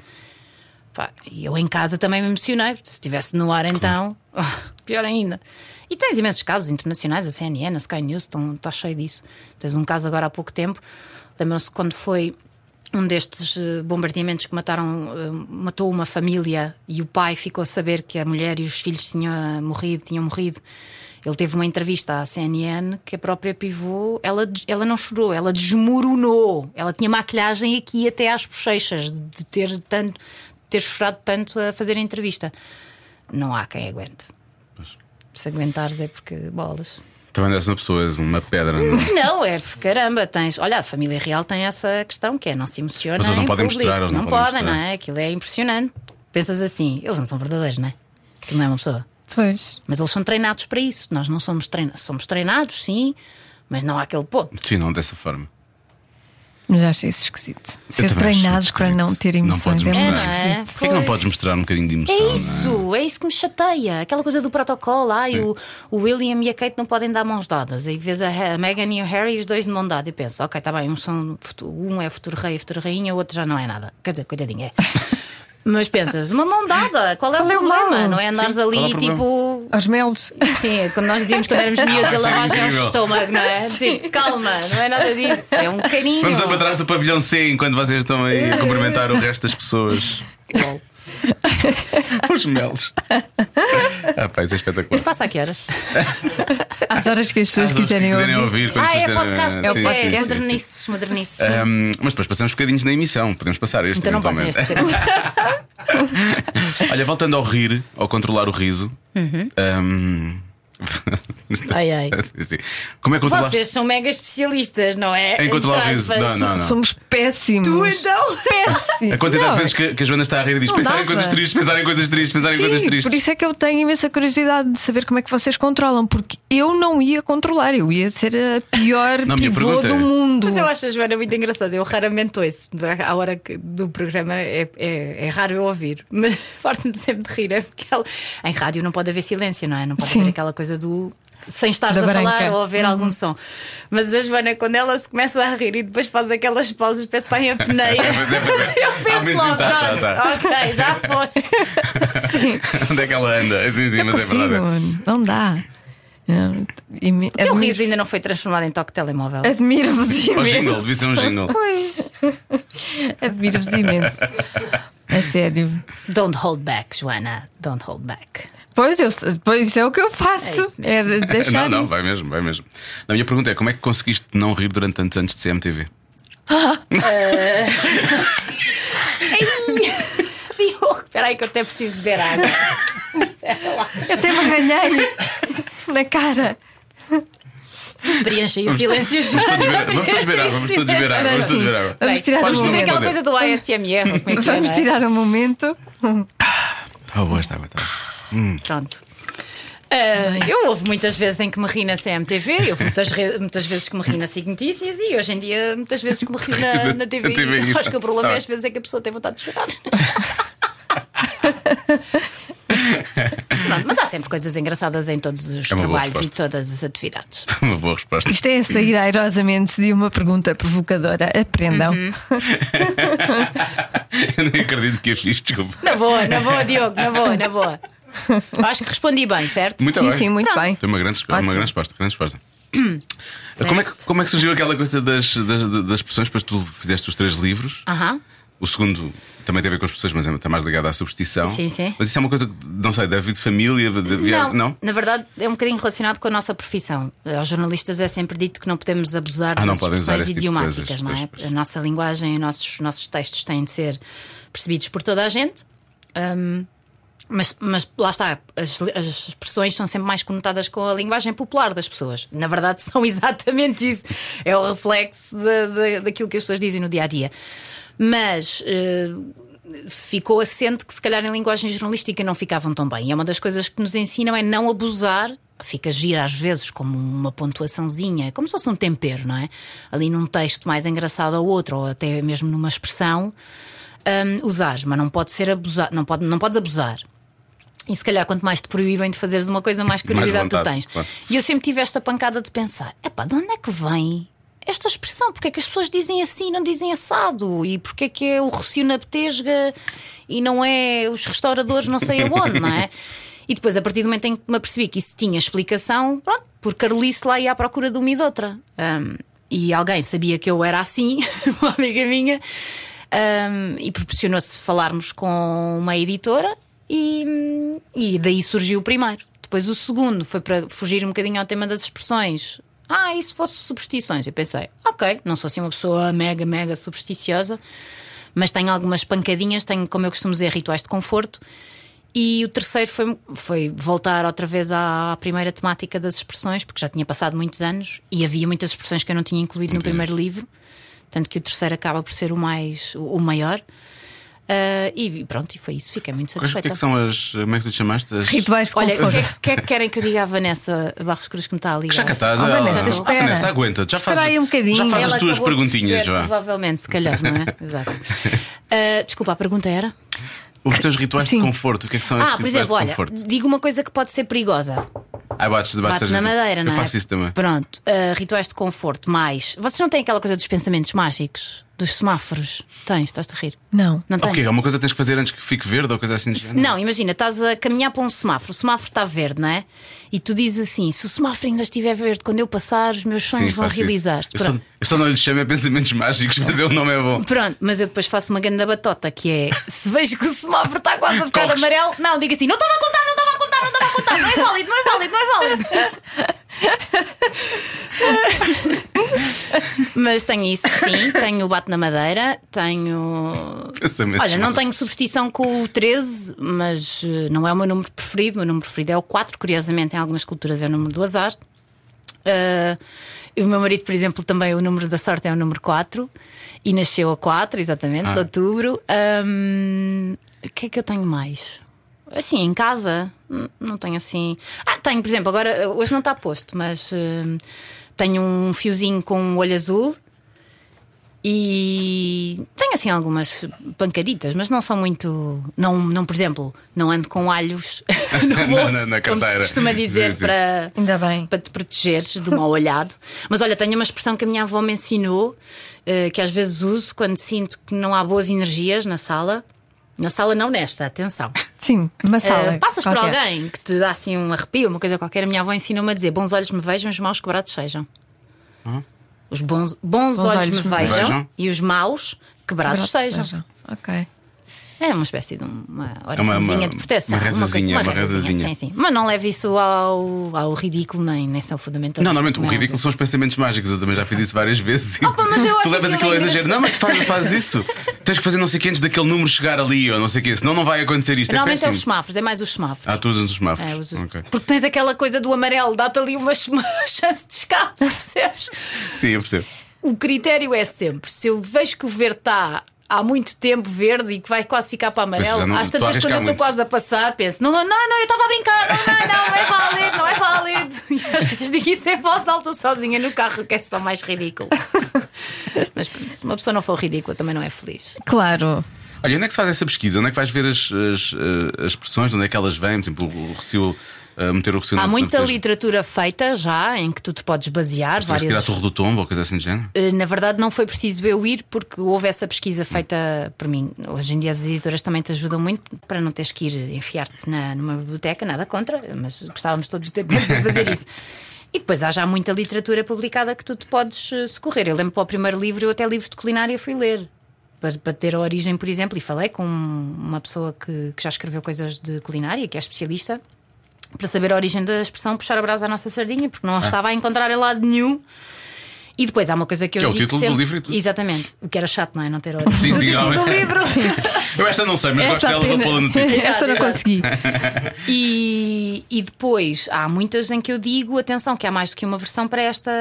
Pá, e eu em casa também me emocionei, se estivesse no ar então, *laughs* pior ainda. E tens imensos casos internacionais, a CNN, a Sky News, estão, está cheio disso. Tens um caso agora há pouco tempo, lembram-se quando foi um destes eh, bombardeamentos que mataram, eh, matou uma família e o pai ficou a saber que a mulher e os filhos tinham morrido, tinham morrido. Ele teve uma entrevista à CNN que a própria pivô, ela, ela não chorou, ela desmoronou. Ela tinha maquilhagem aqui até às bochechas de ter tanto, ter chorado tanto a fazer a entrevista. Não há quem aguente. Se aguentares é porque bolas. Também és uma pessoa, és uma pedra. Não? é? *laughs* Não, é porque caramba, tens. Olha, a família real tem essa questão que é não se emociona. Mas eles não em podem público. mostrar, eles não não podem podem, não mostrar. é? Aquilo é impressionante. Pensas assim, eles não são verdadeiros, não é? Aquilo não é uma pessoa. Pois. Mas eles são treinados para isso. Nós não somos treinados. Somos treinados, sim, mas não há aquele ponto. Sim, não dessa forma. Mas acho isso esquisito. Ser treinados para não ter emoções é muito. É, não é? esquisito. Porquê que não podes mostrar um bocadinho de emoção? É não isso, é isso que me chateia. Aquela coisa do protocolo. Ai, o, o William e a Kate não podem dar mãos dadas. Aí vês a, a Meghan e o Harry os dois de mão dada. E penso, ok, tá bem, um, são, um é futuro rei e futuro rainha, o outro já não é nada. Quer dizer, coitadinho, é. *laughs* Mas pensas, uma mão dada, qual é o Qual é o problema? não é andares Sim, é ali o tipo. Aos melos. Sim, é quando nós dizíamos quando éramos miúdos, a é lavagem ao estômago, não é? *laughs* Tipo, calma, não é nada disso, é um carinho. Vamos para trás do pavilhão C enquanto vocês estão aí a cumprimentar o resto das pessoas. *laughs* Os melos. Ah, pá, isso é espetacular. Isso passa a que horas? *laughs* Às horas que as pessoas quiserem quiserem ouvir. Ah, é podcast. É, é, sim, sim, sim. modernices, modernices. Ahm, mas depois passamos bocadinhos na emissão, podemos passar este Então não eventualmente. este *laughs* bocadinho. Olha, voltando ao rir, ao controlar o riso, Uhum. ahm, Ai, ai. *laughs* Sim. Como é que controlaste? Vocês são mega especialistas, não é? Em controlar o riso. Não, não, não. Somos péssimos. Tu então? Péssimos. A quantidade Não, de vezes que, que a Joana está a rir e diz pensar em coisas tristes, pensar em coisas tristes, pensar em coisas tristes. por isso é que eu tenho imensa curiosidade de saber como é que vocês controlam, porque eu não ia controlar, eu ia ser a pior Não, pivô pergunta do é- mundo. Mas eu acho a Joana muito engraçada. Eu raramente ouço. À hora que- do programa é, é, é raro eu ouvir. Mas *laughs* farto-me sempre de rir. É porque ela... Em rádio não pode haver silêncio, não é? Não pode Sim. haver aquela coisa do. Sem estares Da a falar branca. ou a ouvir algum som. Mas a Joana, quando ela se começa a rir e depois faz aquelas pausas, parece que está em apneia. *laughs* É, pois é. *laughs* Eu penso logo, tá, tá, pronto, tá. ok, já foste. *laughs* Sim, Onde é que ela anda? Sim, sim, não mas é verdade. não dá. E me- O teu admiro- riso ainda não foi transformado em toque de telemóvel. Admiro-vos O jingle, imenso. devia ser um jingle. Pois. Admiro-vos imenso. A sério. Don't hold back, Joana. Don't hold back. Pois, eu, pois é o que eu É faço. É, de *laughs* deixar. Não, não, vai mesmo, vai mesmo. A minha pergunta é: como é que conseguiste não rir durante tantos anos de CMTV? *laughs* Diogo, espera aí que eu até preciso beber água. Eu até me arranhei na cara. Preencha aí o silêncio. Vamos todos ver, vamos todos ver água, vamos todos ver vamos todos ver água. Vamos tirar um momento. aquela coisa do ASMR. Como é que é, Vamos é? tirar um momento. Ah, boa, está, está. Pronto. Ah, eu houve muitas vezes em que me ri na CMTV, houve muitas, muitas vezes que me ri na SIG Notícias e hoje em dia muitas vezes que me ri na, *laughs* na TV. TV, Acho que o problema tá é às vezes é que a pessoa tem vontade de chorar. *laughs* *laughs* Pronto, mas há sempre coisas engraçadas em todos os É trabalhos e todas as atividades. *laughs* Uma boa resposta. Isto é sair airosamente de uma pergunta provocadora. Aprendam. Uhum. *laughs* Eu nem acredito que eu fiz, desculpa. Na boa, na boa, Diogo, na boa, na boa. Acho que respondi bem, certo? Muito sim, bem. sim, muito Pronto. bem. Foi uma grande, resposta, uma grande resposta. Grande resposta. Como é, que, como é que surgiu aquela coisa das, das, das expressões? Depois tu fizeste os três livros. O segundo também tem a ver com as pessoas, mas é- está mais ligado à superstição. Sim, sim. Mas isso é uma coisa que, não sei, deve vir de família. de- de- Não, não? na verdade é um bocadinho relacionado com a nossa profissão. Aos jornalistas é sempre dito que não podemos abusar Ah, das expressões tipo de idiomáticas, coisas. não é? Pois, pois. A nossa linguagem, os nossos, os nossos textos têm de ser percebidos por toda a gente. Hum, mas, mas lá está, as, as expressões são sempre mais conotadas com a linguagem popular das pessoas. Na verdade, *laughs* são exatamente isso. É o reflexo da- da- daquilo que as pessoas dizem no dia a dia. Mas eh, ficou assente que, se calhar, em linguagem jornalística não ficavam tão bem. E é uma das coisas que nos ensinam é não abusar. Fica giro às vezes como uma pontuaçãozinha, como se fosse um tempero, não é? Ali num texto mais engraçado ou outro, ou até mesmo numa expressão, usares, mas não pode ser abusar, não, pode, não podes abusar. E se calhar, quanto mais te proíbem de fazeres uma coisa, mais curiosidade tu vontade, tens. claro. E eu sempre tive esta pancada de pensar: epá, de onde é que vem esta expressão? Porque é que as pessoas dizem assim, não dizem assado? E porque é que é o Rocio na Betesga e não é os restauradores não sei aonde, não é? E depois, a partir do momento em que me apercebi que isso tinha explicação, pronto, por Carolice lá ia à procura de uma e de outra. Hum, e alguém sabia que eu era assim, *laughs* uma amiga minha, hum, e proporcionou-se falarmos com uma editora, e, e daí surgiu o primeiro. Depois o segundo foi para fugir um bocadinho ao tema das expressões. Ah, e se fosse superstições? Eu pensei, ok, não sou assim uma pessoa mega, mega supersticiosa, mas tenho algumas pancadinhas, tenho, como eu costumo dizer, rituais de conforto. E o terceiro foi, foi voltar outra vez à primeira temática das expressões, porque já tinha passado muitos anos e havia muitas expressões que eu não tinha incluído no primeiro livro, tanto que o terceiro acaba por ser o mais o maior. Ah, e pronto, e foi isso, fiquei muito Quais- O que é satisfeita. que são as. Como é que tu te chamaste? As... Rituais de Olha, o que, é, que é que querem que eu diga à Vanessa Barros Cruz que me está a ligar? Já cá estás, Oh, Vanessa, espera. Vanessa, aguenta, já faz, aí um bocadinho. já faz Ela as tuas perguntinhas, perceber. Provavelmente, se calhar, não é? *laughs* Exato. Ah, desculpa, a pergunta era? Os teus rituais Sim. de conforto, o que é que são esses Ah, por rituais exemplo, de olha, conforto? digo uma coisa que pode ser perigosa. Ai, bates debaixo Bate na madeira, não Eu é? faço isso também. Pronto, ah, rituais de conforto, mais. Vocês não têm aquela coisa dos pensamentos mágicos? Dos semáforos? Tens, estás-te a rir? Não. Não tens? Ok, alguma coisa tens que fazer antes que fique verde ou coisa assim de género? Não, imagina, estás a caminhar para um semáforo, o semáforo está verde, não é? E tu dizes assim: se o semáforo ainda estiver verde, quando eu passar, os meus sonhos Sim, vão realizar-se. Eu eu só não lhe chamo é pensamentos mágicos, mas o nome é bom. Pronto, mas eu depois faço uma grande batota que é se vejo que o semáforo está quase a ficar Corres. amarelo, não, diga assim: não estava a contar, contar, não é válido, não é válido, não é válido. Mas tenho isso, sim. Tenho o bate na madeira, tenho. Olha, não tenho superstição com o 13, mas eh, não é o meu número preferido. O meu número preferido é o 4. Curiosamente, em algumas culturas é o número do azar. E o meu marido, por exemplo, também o número da sorte é o número 4 e nasceu a 4, exatamente, Ah. de outubro. O que é que eu tenho mais? Assim, em casa, não tenho assim. Ah, tenho, por exemplo, agora hoje não está posto, mas hum, tenho um fiozinho com um olho azul e tenho assim algumas pancaditas, mas não são muito. Não, não por exemplo, não ando com alhos *laughs* no *laughs* Na- bolso, na- na como se costuma dizer, Sim, sim. para Ainda bem. para te protegeres do mal olhado. Mas olha, tenho uma expressão que a minha avó me ensinou, eh, que às vezes uso quando sinto que não há boas energias na sala. Na sala, não nesta, atenção. Sim, uma sala. Eh, passas por qualquer. alguém que te dá assim um arrepio, uma coisa qualquer. A minha avó ensinou-me a dizer: bons olhos me vejam, os maus quebrados sejam. Os bons, bons, olhos, me vejam, vejam. e os maus quebrados Quebrados sejam. sejam. Ok. É uma espécie de uma uma- oraçãozinha de proteção. uma rezazinha, coisa- uma rezazinha. Sim, sim. Mas não leve isso ao, ao ridículo, nem, nem são fundamentais. Não, normalmente o é ridículo são os pensamentos mágicos. Eu também já fiz isso várias vezes. Opa, mas eu *laughs* acho tu levas aquilo aquilo a é exagero. Não, mas faz, faz isso. *laughs* Tens que fazer não sei o que antes daquele número chegar ali ou não sei o que. Senão não vai acontecer isto. Normalmente é é os semáforos, é mais os semáforos. Ah, tu usas os semáforos. É, os- Ok. Porque tens aquela coisa do amarelo, dá-te ali uma, *laughs* uma chance de escape, percebes? Sim, eu percebo. O critério é sempre: se eu vejo que o verde está há muito tempo verde e que vai quase ficar para amarelo, não- às tantas, quando eu estou quase a passar, penso: não, não, não, não eu estava a brincar, não, não, não, não é válido, não é válido. *laughs* E às vezes digo isso em voz alta sozinha no carro, que é só mais ridículo. *laughs* Mas pronto, se uma pessoa não for ridícula, também não é feliz. Claro. Olha, onde é que se faz essa pesquisa? Onde é que vais ver as, as, eh, as expressões? Onde é que elas vêm? Por exemplo, o Recio, meter o Há muita literatura feita já em que tu te podes basear. Que ir à várias- Torre do Tombo ou coisa assim de género? Eh, Na verdade, não foi preciso eu ir porque houve essa pesquisa feita por mim. Hoje em dia, as editoras também te ajudam muito para não teres que ir enfiar-te numa biblioteca, nada contra, mas gostávamos todos de ter tempo de fazer isso. *laughs* E depois há já muita literatura publicada que tu te podes eh, socorrer. Eu lembro para o primeiro livro, eu até livro de culinária fui ler. Para, para ter a origem, por exemplo, e falei com uma pessoa que, que já escreveu coisas de culinária, que é especialista, para saber a origem da expressão puxar a brasa à nossa sardinha, porque não a estava a encontrar em lado nenhum. E depois há uma coisa que eu Que é o digo título do sempre- livro e tudo. Exatamente. O que era chato, não é? Não ter a *laughs* origem. Sim, o sim, título do livro. *laughs* Eu esta não sei, mas gosto Esta dela, vou pena. pô-la no título. Esta não consegui. *laughs* E, e depois há muitas em que eu digo, atenção, que há mais do que uma versão para esta,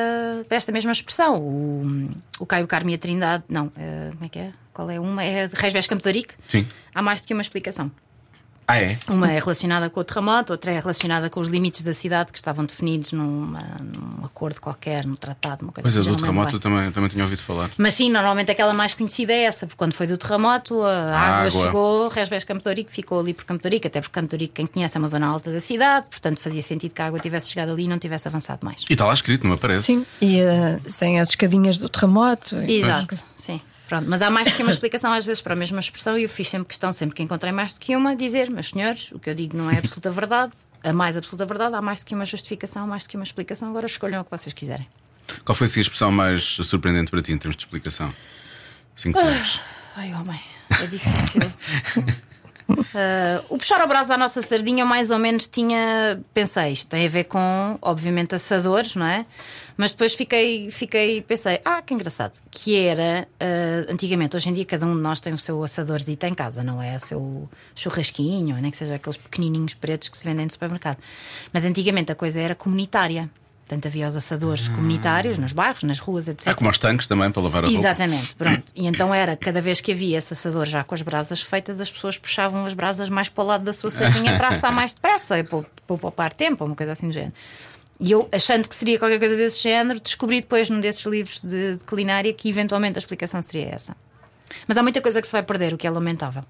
para esta mesma expressão. O, o Caio Carme e a Trindade, não, eh, como é que é? Qual é uma? É de Reis Campo de Arique? Sim. Há mais do que uma explicação. Ah, é? Uma é relacionada com o terremoto, outra é relacionada com os limites da cidade que estavam definidos numa- num acordo qualquer, num tratado, uma coisa Pois é, já do terremoto também, também tinha ouvido falar. Mas sim, normalmente aquela mais conhecida é essa, porque quando foi do terremoto, a água, água. chegou, Resvés Campo de ficou ali por Campo de até porque Campo de quem conhece, é uma zona alta da cidade, portanto fazia sentido que a água tivesse chegado ali e não tivesse avançado mais. E está lá escrito, não me aparece. Sim. E eh, tem as escadinhas do terremoto. e- Exato, sim. Pronto, mas há mais do que uma explicação às vezes para a mesma expressão e eu fiz sempre questão, sempre que encontrei mais do que uma, dizer, meus senhores, o que eu digo não é absoluta verdade, a mais absoluta verdade, há mais do que uma justificação, há mais do que uma explicação, agora escolham o que vocês quiserem. Qual foi assim, a expressão mais surpreendente para ti em termos de explicação? Cinco pontos. Ai, homem, é difícil. *laughs* Ah, o puxar a brasa à nossa sardinha, mais ou menos, tinha. Pensei, isto tem a ver com, obviamente, assadores, não é? Mas depois fiquei, fiquei pensei, ah, que engraçado. Que era, ah, antigamente, hoje em dia, cada um de nós tem o seu assadorzito em casa, não é? O seu churrasquinho, nem que seja aqueles pequenininhos pretos que se vendem no supermercado. Mas antigamente a coisa era comunitária. Portanto, havia os assadores comunitários nos bairros, nas ruas, etc. Ah, como aos tanques também, para lavar a roupa. Exatamente, pronto. E então era, cada vez que havia esse assador já com as brasas feitas, as pessoas puxavam as brasas mais para o lado da sua sardinha para assar mais depressa, para, para poupar tempo, uma coisa assim do género. E eu, achando que seria qualquer coisa desse género, descobri depois num desses livros de, de culinária que eventualmente a explicação seria essa. Mas há muita coisa que se vai perder, o que é lamentável.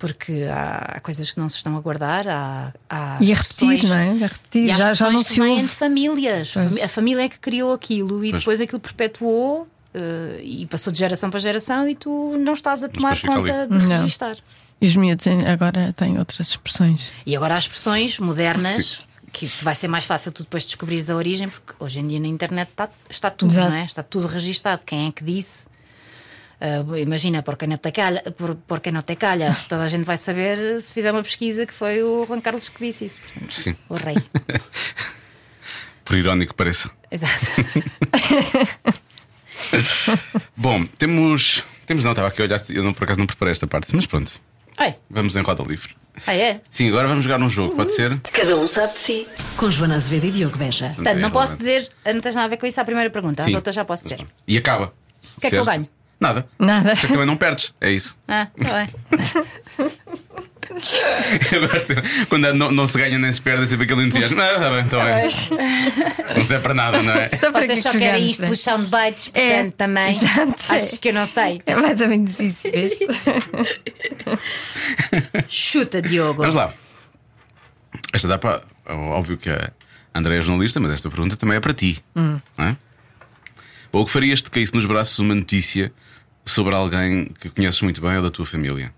Porque há, há coisas que não se estão a guardar, há, há E a expressões- repetir, não é? A repetir. e há Já, já expressões não que se vêm ouve. de famílias. Fami- A família é que criou aquilo e Pois. depois aquilo perpetuou eh, e passou de geração para geração e tu não estás a tomar conta ali. de Não. registar. E os miúdos agora têm outras expressões. E agora há expressões modernas que te vai ser mais fácil tu depois descobrires a origem, porque hoje em dia na internet está, está tudo, Exato. não é? Está tudo registado. Quem é que disse? Ah, imagina, porque não, te calha, por, porque não te calhas, toda a gente vai saber se fizer uma pesquisa que foi o Juan Carlos que disse isso. Portanto, Sim. o rei. *laughs* Por irónico que pareça. Exato. *laughs* Bom, temos. Temos não, estava aqui a olhar, eu não, por acaso não preparei esta parte, mas pronto, Ai, vamos em roda livre. ah, é? Sim, agora vamos jogar um jogo, pode ser? Cada um sabe de si. Com Joana Azevedo e Diogo Beja. Portanto, não É posso dizer, não tens nada a ver com isso a primeira pergunta, as Sim. outras já posso dizer. E acaba. O que é que eu ganho? Nada. Nada. Só que também não perdes, é isso. Ah, tá bem. *laughs* Agora, Quando não, não se ganha nem se perde, é sempre aquele entusiasmo. Ah, tá bem, então é. Não serve para nada, não é? Então, para que Vocês só que querem isto né? pelos soundbites, portanto, É, também. exato, é. Achas que eu não sei? É mais ou menos isso, vês? *laughs* Chuta, Diogo. Vamos lá. Esta dá para. Óbvio que a André é jornalista, mas esta pergunta também é para ti. Não é? Ou o que farias de caísse nos braços uma notícia sobre alguém que conheces muito bem ou da tua família?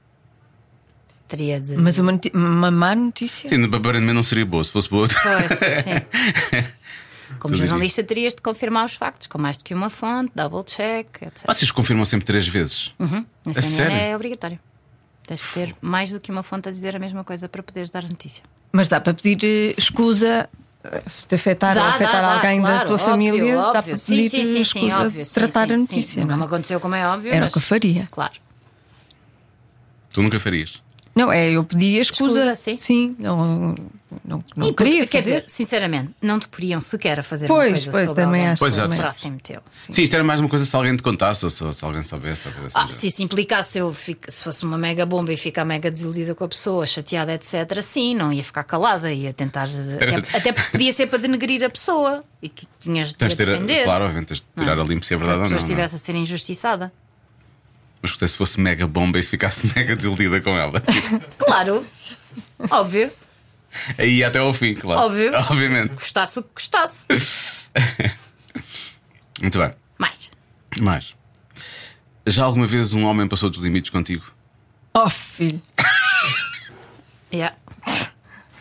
Teria de. Mas uma, noti- uma má notícia? Sim, aparentemente não seria boa. Se fosse boa. Pois, sim. *laughs* Como Tudo jornalista, terias de confirmar os factos com mais do que uma fonte, double check, etc. Vocês confirmam sempre três vezes. Uhum. Na CNN sério? é obrigatório. Tens que ter mais do que uma fonte a dizer a mesma coisa para poderes dar a notícia. Mas dá para pedir eh, escusa se te afetar ou Dá, afetar dá, dá, alguém da claro, tua óbvio, família, dá óbvio. para Sim, pedir sim, sim, sim, escusa óbvio, de sim, tratar sim, a sim. notícia. Nunca não me é? aconteceu como é óbvio. Era mas- o que eu faria. Claro. Tu nunca farias. Não, é, eu pedi a escusa. Escusa, sim. não, não, não E porque, queria quer fazer. dizer, sinceramente, não te poriam sequer a fazer Pois, uma coisa pois, sobre também alguém acho Pois, exato. próximo teu. Sim, isto era mais uma coisa se alguém te contasse ou se, se alguém soubesse. ou assim Ah, género. se isso implicasse eu fico- se fosse uma mega bomba e ficar mega desiludida com a pessoa, chateada, etc., sim, não ia ficar calada, ia tentar. Até, até porque podia ser para denegrir a pessoa e tu tinhas de Tens a defender. claro, obviamente, tens de tirar Não. a limpo se é a verdade ou pessoa não. não é? estivesse a ser injustiçada. Mas se fosse mega bomba e se ficasse *laughs* mega desiludida com ela. Claro, óbvio, Aí até ao fim, claro. Óbvio. *laughs* Obviamente. gostasse o que gostasse. *laughs* Muito bem. Mais. Mais. Já alguma vez um homem passou dos limites contigo? Oh, filho. *laughs* Yeah.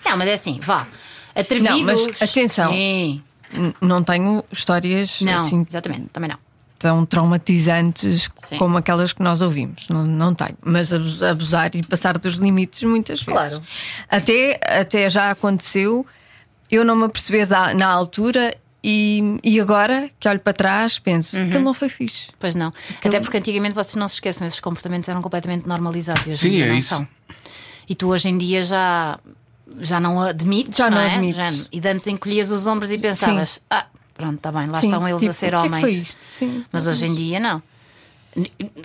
Não, mas é assim, vá. Atrevidos. Não, mas atenção. Sim. N- Não tenho histórias Não, assim exatamente, também não. Tão traumatizantes Sim. como aquelas que nós ouvimos. Não, não tenho. Mas abus- abusar e passar dos limites muitas vezes. Claro. Até, até já aconteceu eu não me aperceber na altura e, e agora que olho para trás penso Uhum. que ele não foi fixe. Pois não. Até porque antigamente vocês não se esqueçam, esses comportamentos eram completamente normalizados e hoje Sim, em dia é não isso. são. E tu hoje em dia já, já não admites, Já não é? admites. Já- e de antes encolhias os ombros e pensavas, ah, pronto, está bem, lá Sim, estão eles tipo, a ser é que homens. foi isto? Sim, Mas hoje em dia não.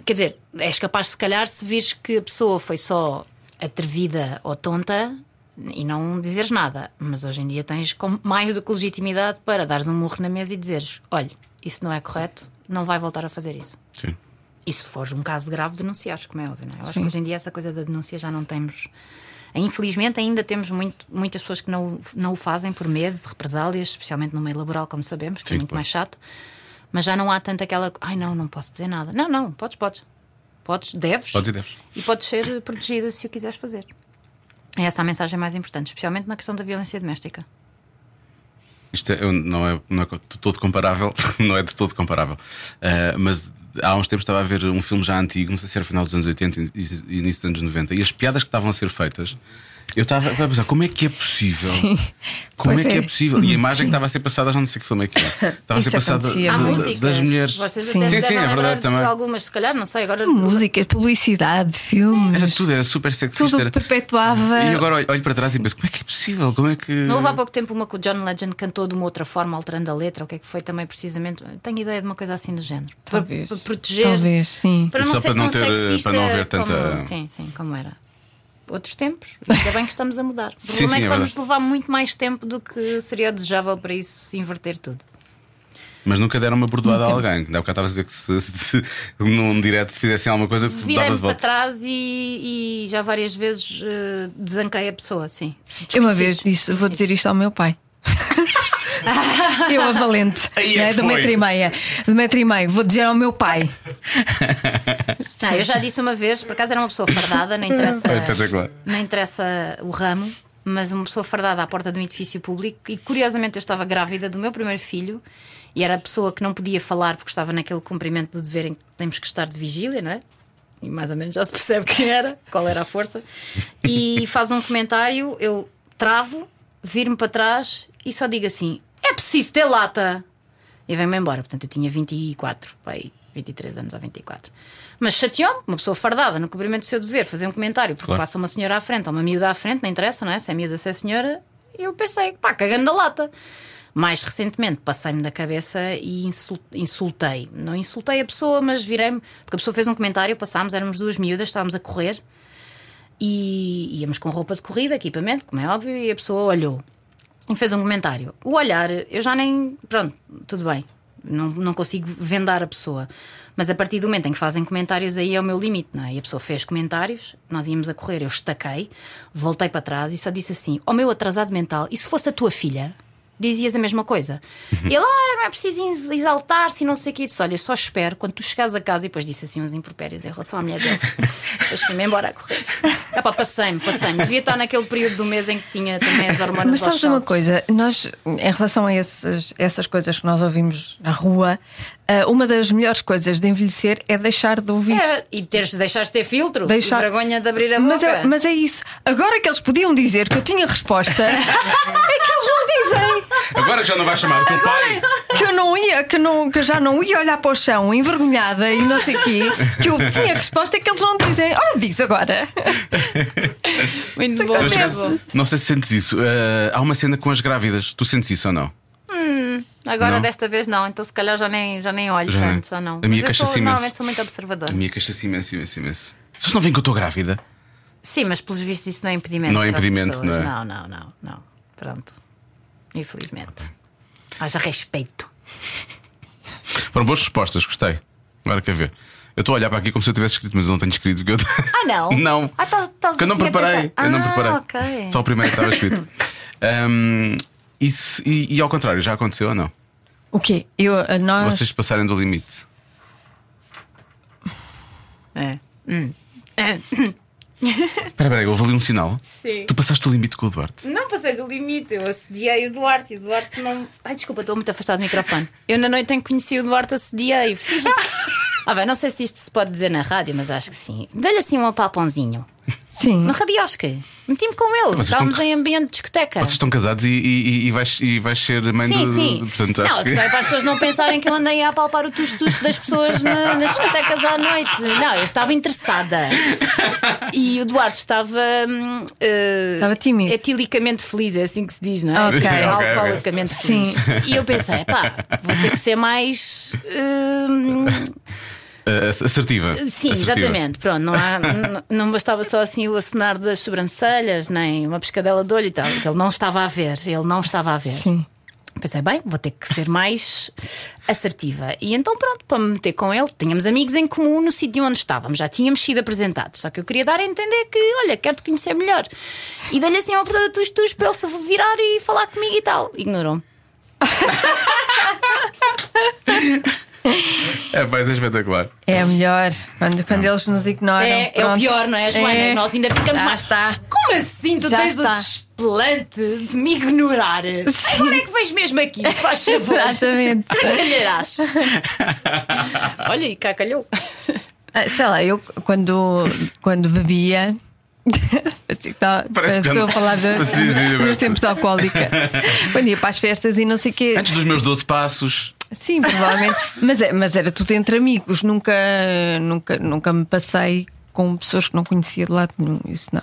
Quer dizer, és capaz, se calhar, se vires que a pessoa foi só atrevida ou tonta e não dizeres nada. Mas hoje em dia tens mais do que legitimidade para dares um murro na mesa e dizeres: olha, isso não é correto, não vai voltar a fazer isso. Sim. E se for um caso grave, denunciares, como é óbvio, não é? Eu acho Sim. que hoje em dia essa coisa da denúncia já não temos. Infelizmente, ainda temos muito, muitas pessoas que não, o- não o fazem por medo de represálias, especialmente no meio laboral, como sabemos, que Sim, é muito claro. mais chato. Mas já não há tanto aquela. Ai, não, não posso dizer nada. Não, não, podes, podes. Podes, deves. Podes e deves. E podes ser protegida se o quiseres fazer. É essa a mensagem mais importante, especialmente na questão da violência doméstica. Isto é- não, é, *laughs* não é de todo comparável, não é de todo comparável. Ah, mas há uns tempos estava a ver um filme já antigo, não sei se era final dos anos 80 e início dos anos 90, e as piadas que estavam a ser feitas, eu estava a pensar, como é que é possível? Sim. Como Pois é que é é. possível? E a imagem Sim. que estava a ser passada, já não sei que filme é que era. Estava a ser passada músicas. das mulheres. Vocês Sim. Sim, sim, é verdade de também. algumas, se calhar, não sei, agora. Música, publicidade, filmes. Era tudo, era super sexista. Tudo era- perpetuava. E agora olho, olho para trás e penso, como é que é possível? Como é que. Não houve há pouco tempo uma que o John Legend cantou de uma outra forma, alterando a letra, o que é que foi também precisamente. Tenho ideia de uma coisa assim do género. Para, Talvez. para proteger. Talvez, sim. Para não Só ser para não ter- sexista para não haver tanta- como, sim, sim, como era. Outros tempos, ainda bem que estamos a mudar. *laughs* O Sim, problema sim, é que é vamos verdade. levar muito mais tempo do que seria desejável para isso se inverter tudo. Mas nunca deram uma bordoada a alguém. Ainda há bocado estavas a dizer que se, se, num direto se fizessem alguma coisa, que dava de para volta. trás e, e já várias vezes eh, desanquei a pessoa, sim. Eu uma vez disse: vou dizer isto ao meu pai. *laughs* Eu a valente, Aí é né, que do foi. metro e meia. Do metro e meio, vou dizer ao meu pai. *laughs* Não, eu já disse uma vez, por acaso era uma pessoa fardada, não interessa, espetacular. não interessa o ramo, mas uma pessoa fardada à porta de um edifício público e curiosamente eu estava grávida do meu primeiro filho e era a pessoa que não podia falar porque estava naquele cumprimento do dever em que temos que estar de vigília, não é? E mais ou menos já se percebe quem era, qual era a força. E faz um comentário, eu travo, viro-me para trás e só digo assim: é preciso ter lata. E vem-me embora. Portanto, eu tinha 24, pai, 23 anos ou 24. Mas chateou-me, uma pessoa fardada no cumprimento do seu dever, fazer um comentário, porque Claro. passa uma senhora à frente ou uma miúda à frente, não interessa, não é? Se é miúda, se é senhora. Eu pensei, pá, cagando da lata. Mais recentemente passei-me da cabeça e insul- insultei. Não insultei a pessoa, mas virei-me. Porque a pessoa fez um comentário, passámos, éramos duas miúdas, estávamos a correr e íamos com roupa de corrida, equipamento, como é óbvio, e a pessoa olhou e fez um comentário. O olhar, eu já nem. Pronto, tudo bem, não, não consigo vendar a pessoa. Mas a partir do momento em que fazem comentários, aí é o meu limite, não é? E a pessoa fez comentários, nós íamos a correr, eu estaquei, voltei para trás e só disse assim: Ó meu atrasado mental, e se fosse a tua filha? Dizias a mesma coisa. E ele, ah, não é preciso ex- exaltar-se e não sei o que. Eu disse: Olha, só espero quando tu chegares a casa e depois disse assim uns impropérios em relação à mulher dele. *laughs* depois fui-me embora a correr. Ah, pá, passei-me, passei-me. Devia estar naquele período do mês em que tinha também as hormonas Mas sabes uma coisa? Nós, em relação a esses- essas coisas que nós ouvimos na rua, uma das melhores coisas de envelhecer é deixar de ouvir. É, e teres, deixaste de ter filtro Deixar- vergonha de abrir a boca. Mas é, mas é isso. Agora que eles podiam dizer que eu tinha resposta, *laughs* é que eles não dizem. Agora já não vais chamar o teu pai. Que eu não ia, que, não, que eu já não ia olhar para o chão envergonhada e não sei o quê. Que eu tinha resposta é que eles não dizem. Ora, diz agora. Muito bom, não sei se sentes isso. Eh, há uma cena com as grávidas. Tu sentes isso ou não? Agora Não? desta vez não, então se calhar já nem, já nem olho Já tanto, já não. A minha Mas eu sou, imenso. normalmente sou muito observadora. A minha queixa-se imenso, imenso, imenso. Vocês não veem que eu estou grávida? Sim, mas pelos vistos isso não é impedimento. Não é impedimento, não é? Não, não, não, não. Pronto. Infelizmente. Haja respeito. *laughs* Foram boas respostas, gostei. Agora quer ver. Eu estou a olhar para aqui como se eu tivesse escrito, mas eu não tenho escrito. que eu- Ah, não? *laughs* não. Ah, estás- estás Porque eu não assim preparei. pensar. Eu não Ah, preparei. ok. Só o primeiro que estava escrito. *laughs* E, se- e- e ao contrário, já aconteceu ou não? O quê? Eu, nós. Vocês passarem do limite. É. Hum. É. *laughs* Espera, espera, aí, houve ali um sinal. Sim. Tu passaste o limite com o Duarte. Não passei do limite, eu assediei o Duarte e o Duarte não. Ai, desculpa, estou muito afastado do microfone. Eu na noite em que conheci o Duarte assediei. Fiz. *laughs* Ah, bem, não sei se isto se pode dizer na rádio, mas acho que sim. Dei-lhe assim um apalpãozinho. Sim. No rabiosque. Meti-me com ele. Estávamos estão- em ambiente de discoteca. Vocês estão casados e, e, e, vais, e vais ser mãe Sim, do. sim. Portanto, não, a questão é para as pessoas não pensarem que eu andei a apalpar o tus-tus das pessoas na- nas discotecas à noite. Não, eu estava interessada. E o Duarte estava. eh, Estava tímido. Etilicamente feliz, é assim que se diz, não é? Ok. Ok. Alcoolicamente Sim. feliz. E eu pensei, pá, vou ter que ser mais. Uh, assertiva. Sim, Assertiva. exatamente. Pronto, não, há- *laughs* não, bastava só assim o acenar das sobrancelhas, nem uma pescadela de olho e tal. Ele não estava a ver, ele não estava a ver. Sim. Pensei, bem, vou ter que ser mais assertiva. E então, pronto, para me meter com ele, tínhamos amigos em comum no sítio onde estávamos, já tínhamos sido apresentados. Só que eu queria dar a entender que, olha, quero-te conhecer melhor. E dei-lhe assim uma oportunidade de tus para ele se virar e falar comigo e tal. Ignorou-me. *laughs* É, vai ser espetacular. É melhor. Quando, quando eles nos ignoram. É, é o pronto. pior, não é, Joana? É. Nós ainda ficamos Já mais. está. Como assim? Tu Já tens está. o desplante de me ignorar? Agora é que vens mesmo aqui, se faz *laughs* favor. Exatamente. *laughs* Calharás. *laughs* Olha, e cá calhou. Ah, Sei lá, eu quando, quando bebia. Parece que está- parece que que estou a falar de, Sim, sim, tempos de alcoólica. Quando ia para as festas e não sei o quê. Antes dos meus 12 passos. Sim, provavelmente. *laughs* mas, é- mas era tudo entre amigos. Nunca, nunca, nunca me passei com pessoas que não conhecia de lado nenhum. Isso não.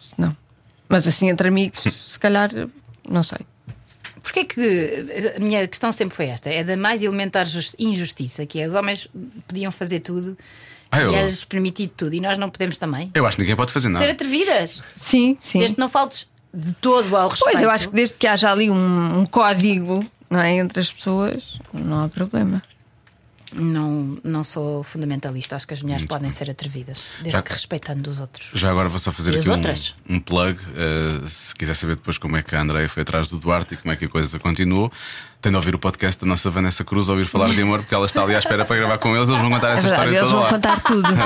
Isso não. Mas assim, entre amigos, se calhar, não sei. Porquê que a minha questão sempre foi esta? É da mais elementar jus- injustiça, que é os homens podiam fazer tudo Ah, eu- e era-lhes permitido tudo e nós não podemos também. Eu acho que ninguém pode fazer nada. Ser atrevidas. Sim, sim. Desde que não faltes de todo ao respeito. Pois, eu acho que desde que haja ali um, um código não é, entre as pessoas, não há problema. Não, não sou fundamentalista. Acho que as mulheres podem ser atrevidas, desde Já- que respeitando os outros. Já agora vou só fazer E aqui um, um plug. uh, se quiser saber depois como é que a Andreia foi atrás do Duarte e como é que a coisa continuou, tem de ouvir o podcast da nossa Vanessa Cruz, ouvir falar de amor, porque ela está ali à espera para gravar com eles. Eles vão contar É essa verdade, história eles toda vão lá. contar tudo. *laughs*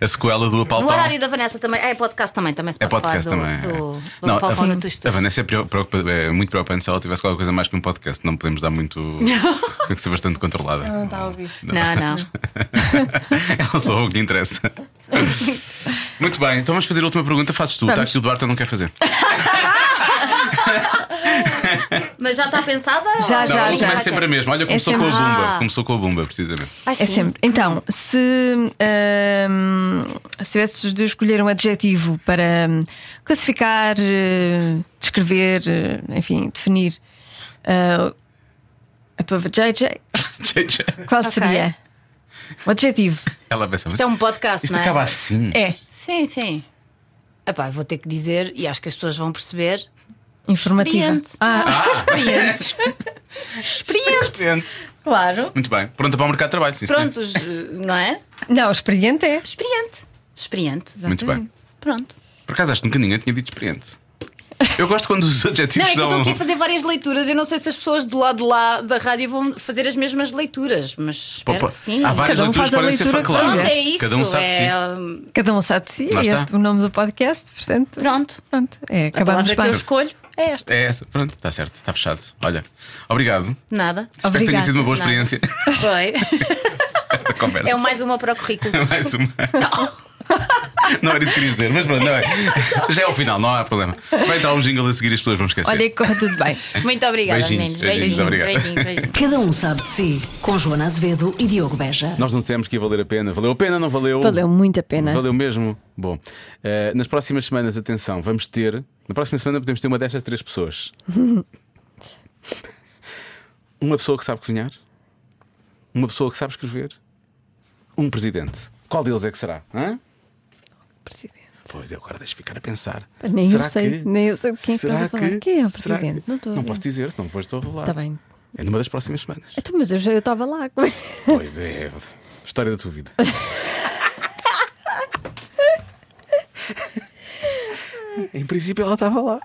*laughs* a sequela do No Apalpão. horário da Vanessa também. É podcast também, também se É pode podcast falar também. do, é. do, do Não, Apalpão a, no Tus a. Vanessa é, preocupa- é muito preocupante se ela tivesse qualquer coisa mais que um podcast. Não podemos dar muito. *laughs* Tem que ser bastante controlada. Não está a ouvir. Não, não. Ela só o que interessa. Muito bem, então vamos fazer a última pergunta. Fazes tu, tá? Vamos. Que o Duarte não quer fazer. Mas já está pensada? Já, já, Não, já. começa sempre a mesma. Olha, começou sempre- com a Bumba. Ah. Começou com a Bumba, precisamente. Ai, É sempre. Então, se, ahm, se tivesses de escolher um adjetivo para hum, classificar, eh, descrever, enfim, definir ah, a tua JJ, *laughs* qual Ok. seria? O adjetivo. Ela pensa, Isto é um podcast, isto não é? acaba assim. É Sim, sim. Epá, vou ter que dizer, e acho que as pessoas vão perceber. Informativa. Experiente. Ah, Experiente. *laughs* Experiente. Experiente. claro. Muito bem. Pronta para o mercado de trabalho, sim. Prontos, eh, não é? Não, experiente é. Experiente. Experiente. Muito bem. Pronto. Por acaso acho que nunca ninguém tinha dito experiente. Eu gosto quando os Não, adjetivos é que eu são. estou aqui a fazer várias leituras. Eu não sei se as pessoas do lado de lá da rádio vão fazer as mesmas leituras, mas espero Pô, que sim. Há várias Cada um leituras faz a podem ser leitura que claro. é isso. Cada um sabe de si. é, Cada um sabe de si. Lá É este o nome do podcast, portanto. Pronto. Pronto, é, A acabamos palavra que eu escolho é esta. É essa. Pronto, está certo, está fechado. Olha, obrigado. Nada. Espero que tenha Obrigada. sido uma boa Nada. experiência *laughs* Foi. conversa. É mais uma para o currículo. *laughs* Mais uma. Não era isso que querias dizer, mas pronto, não é. *laughs* Já é o final, não há problema. Vai entrar um jingle a seguir e as pessoas vão esquecer. Olha, que corra tudo bem. Muito obrigada, Beijinhos, meninos. beijinhos, Beijinhos, beijinhos, beijinhos. Cada um sabe de si. Com Joana Azevedo e Diogo Beja. Nós não dissemos que ia valer a pena. Valeu a pena, não valeu? Valeu muito a pena. Valeu mesmo. Bom, eh, nas próximas semanas, atenção, vamos ter. Na próxima semana podemos ter uma destas três pessoas: *laughs* uma pessoa que sabe cozinhar, uma pessoa que sabe escrever, um presidente. Qual deles é que será? Hã? Presidente. Pois eu agora deixo ficar a pensar. Nem Será eu sei, que- nem eu sei quem é que será estás a falar. que- Quem é o será presidente? que- Não estou a Não posso dizer, senão depois estou a falar. Está bem. É numa das próximas semanas. Então, mas eu já eu estava lá. Pois é, história da tua vida. *laughs* em princípio ela estava lá. *laughs*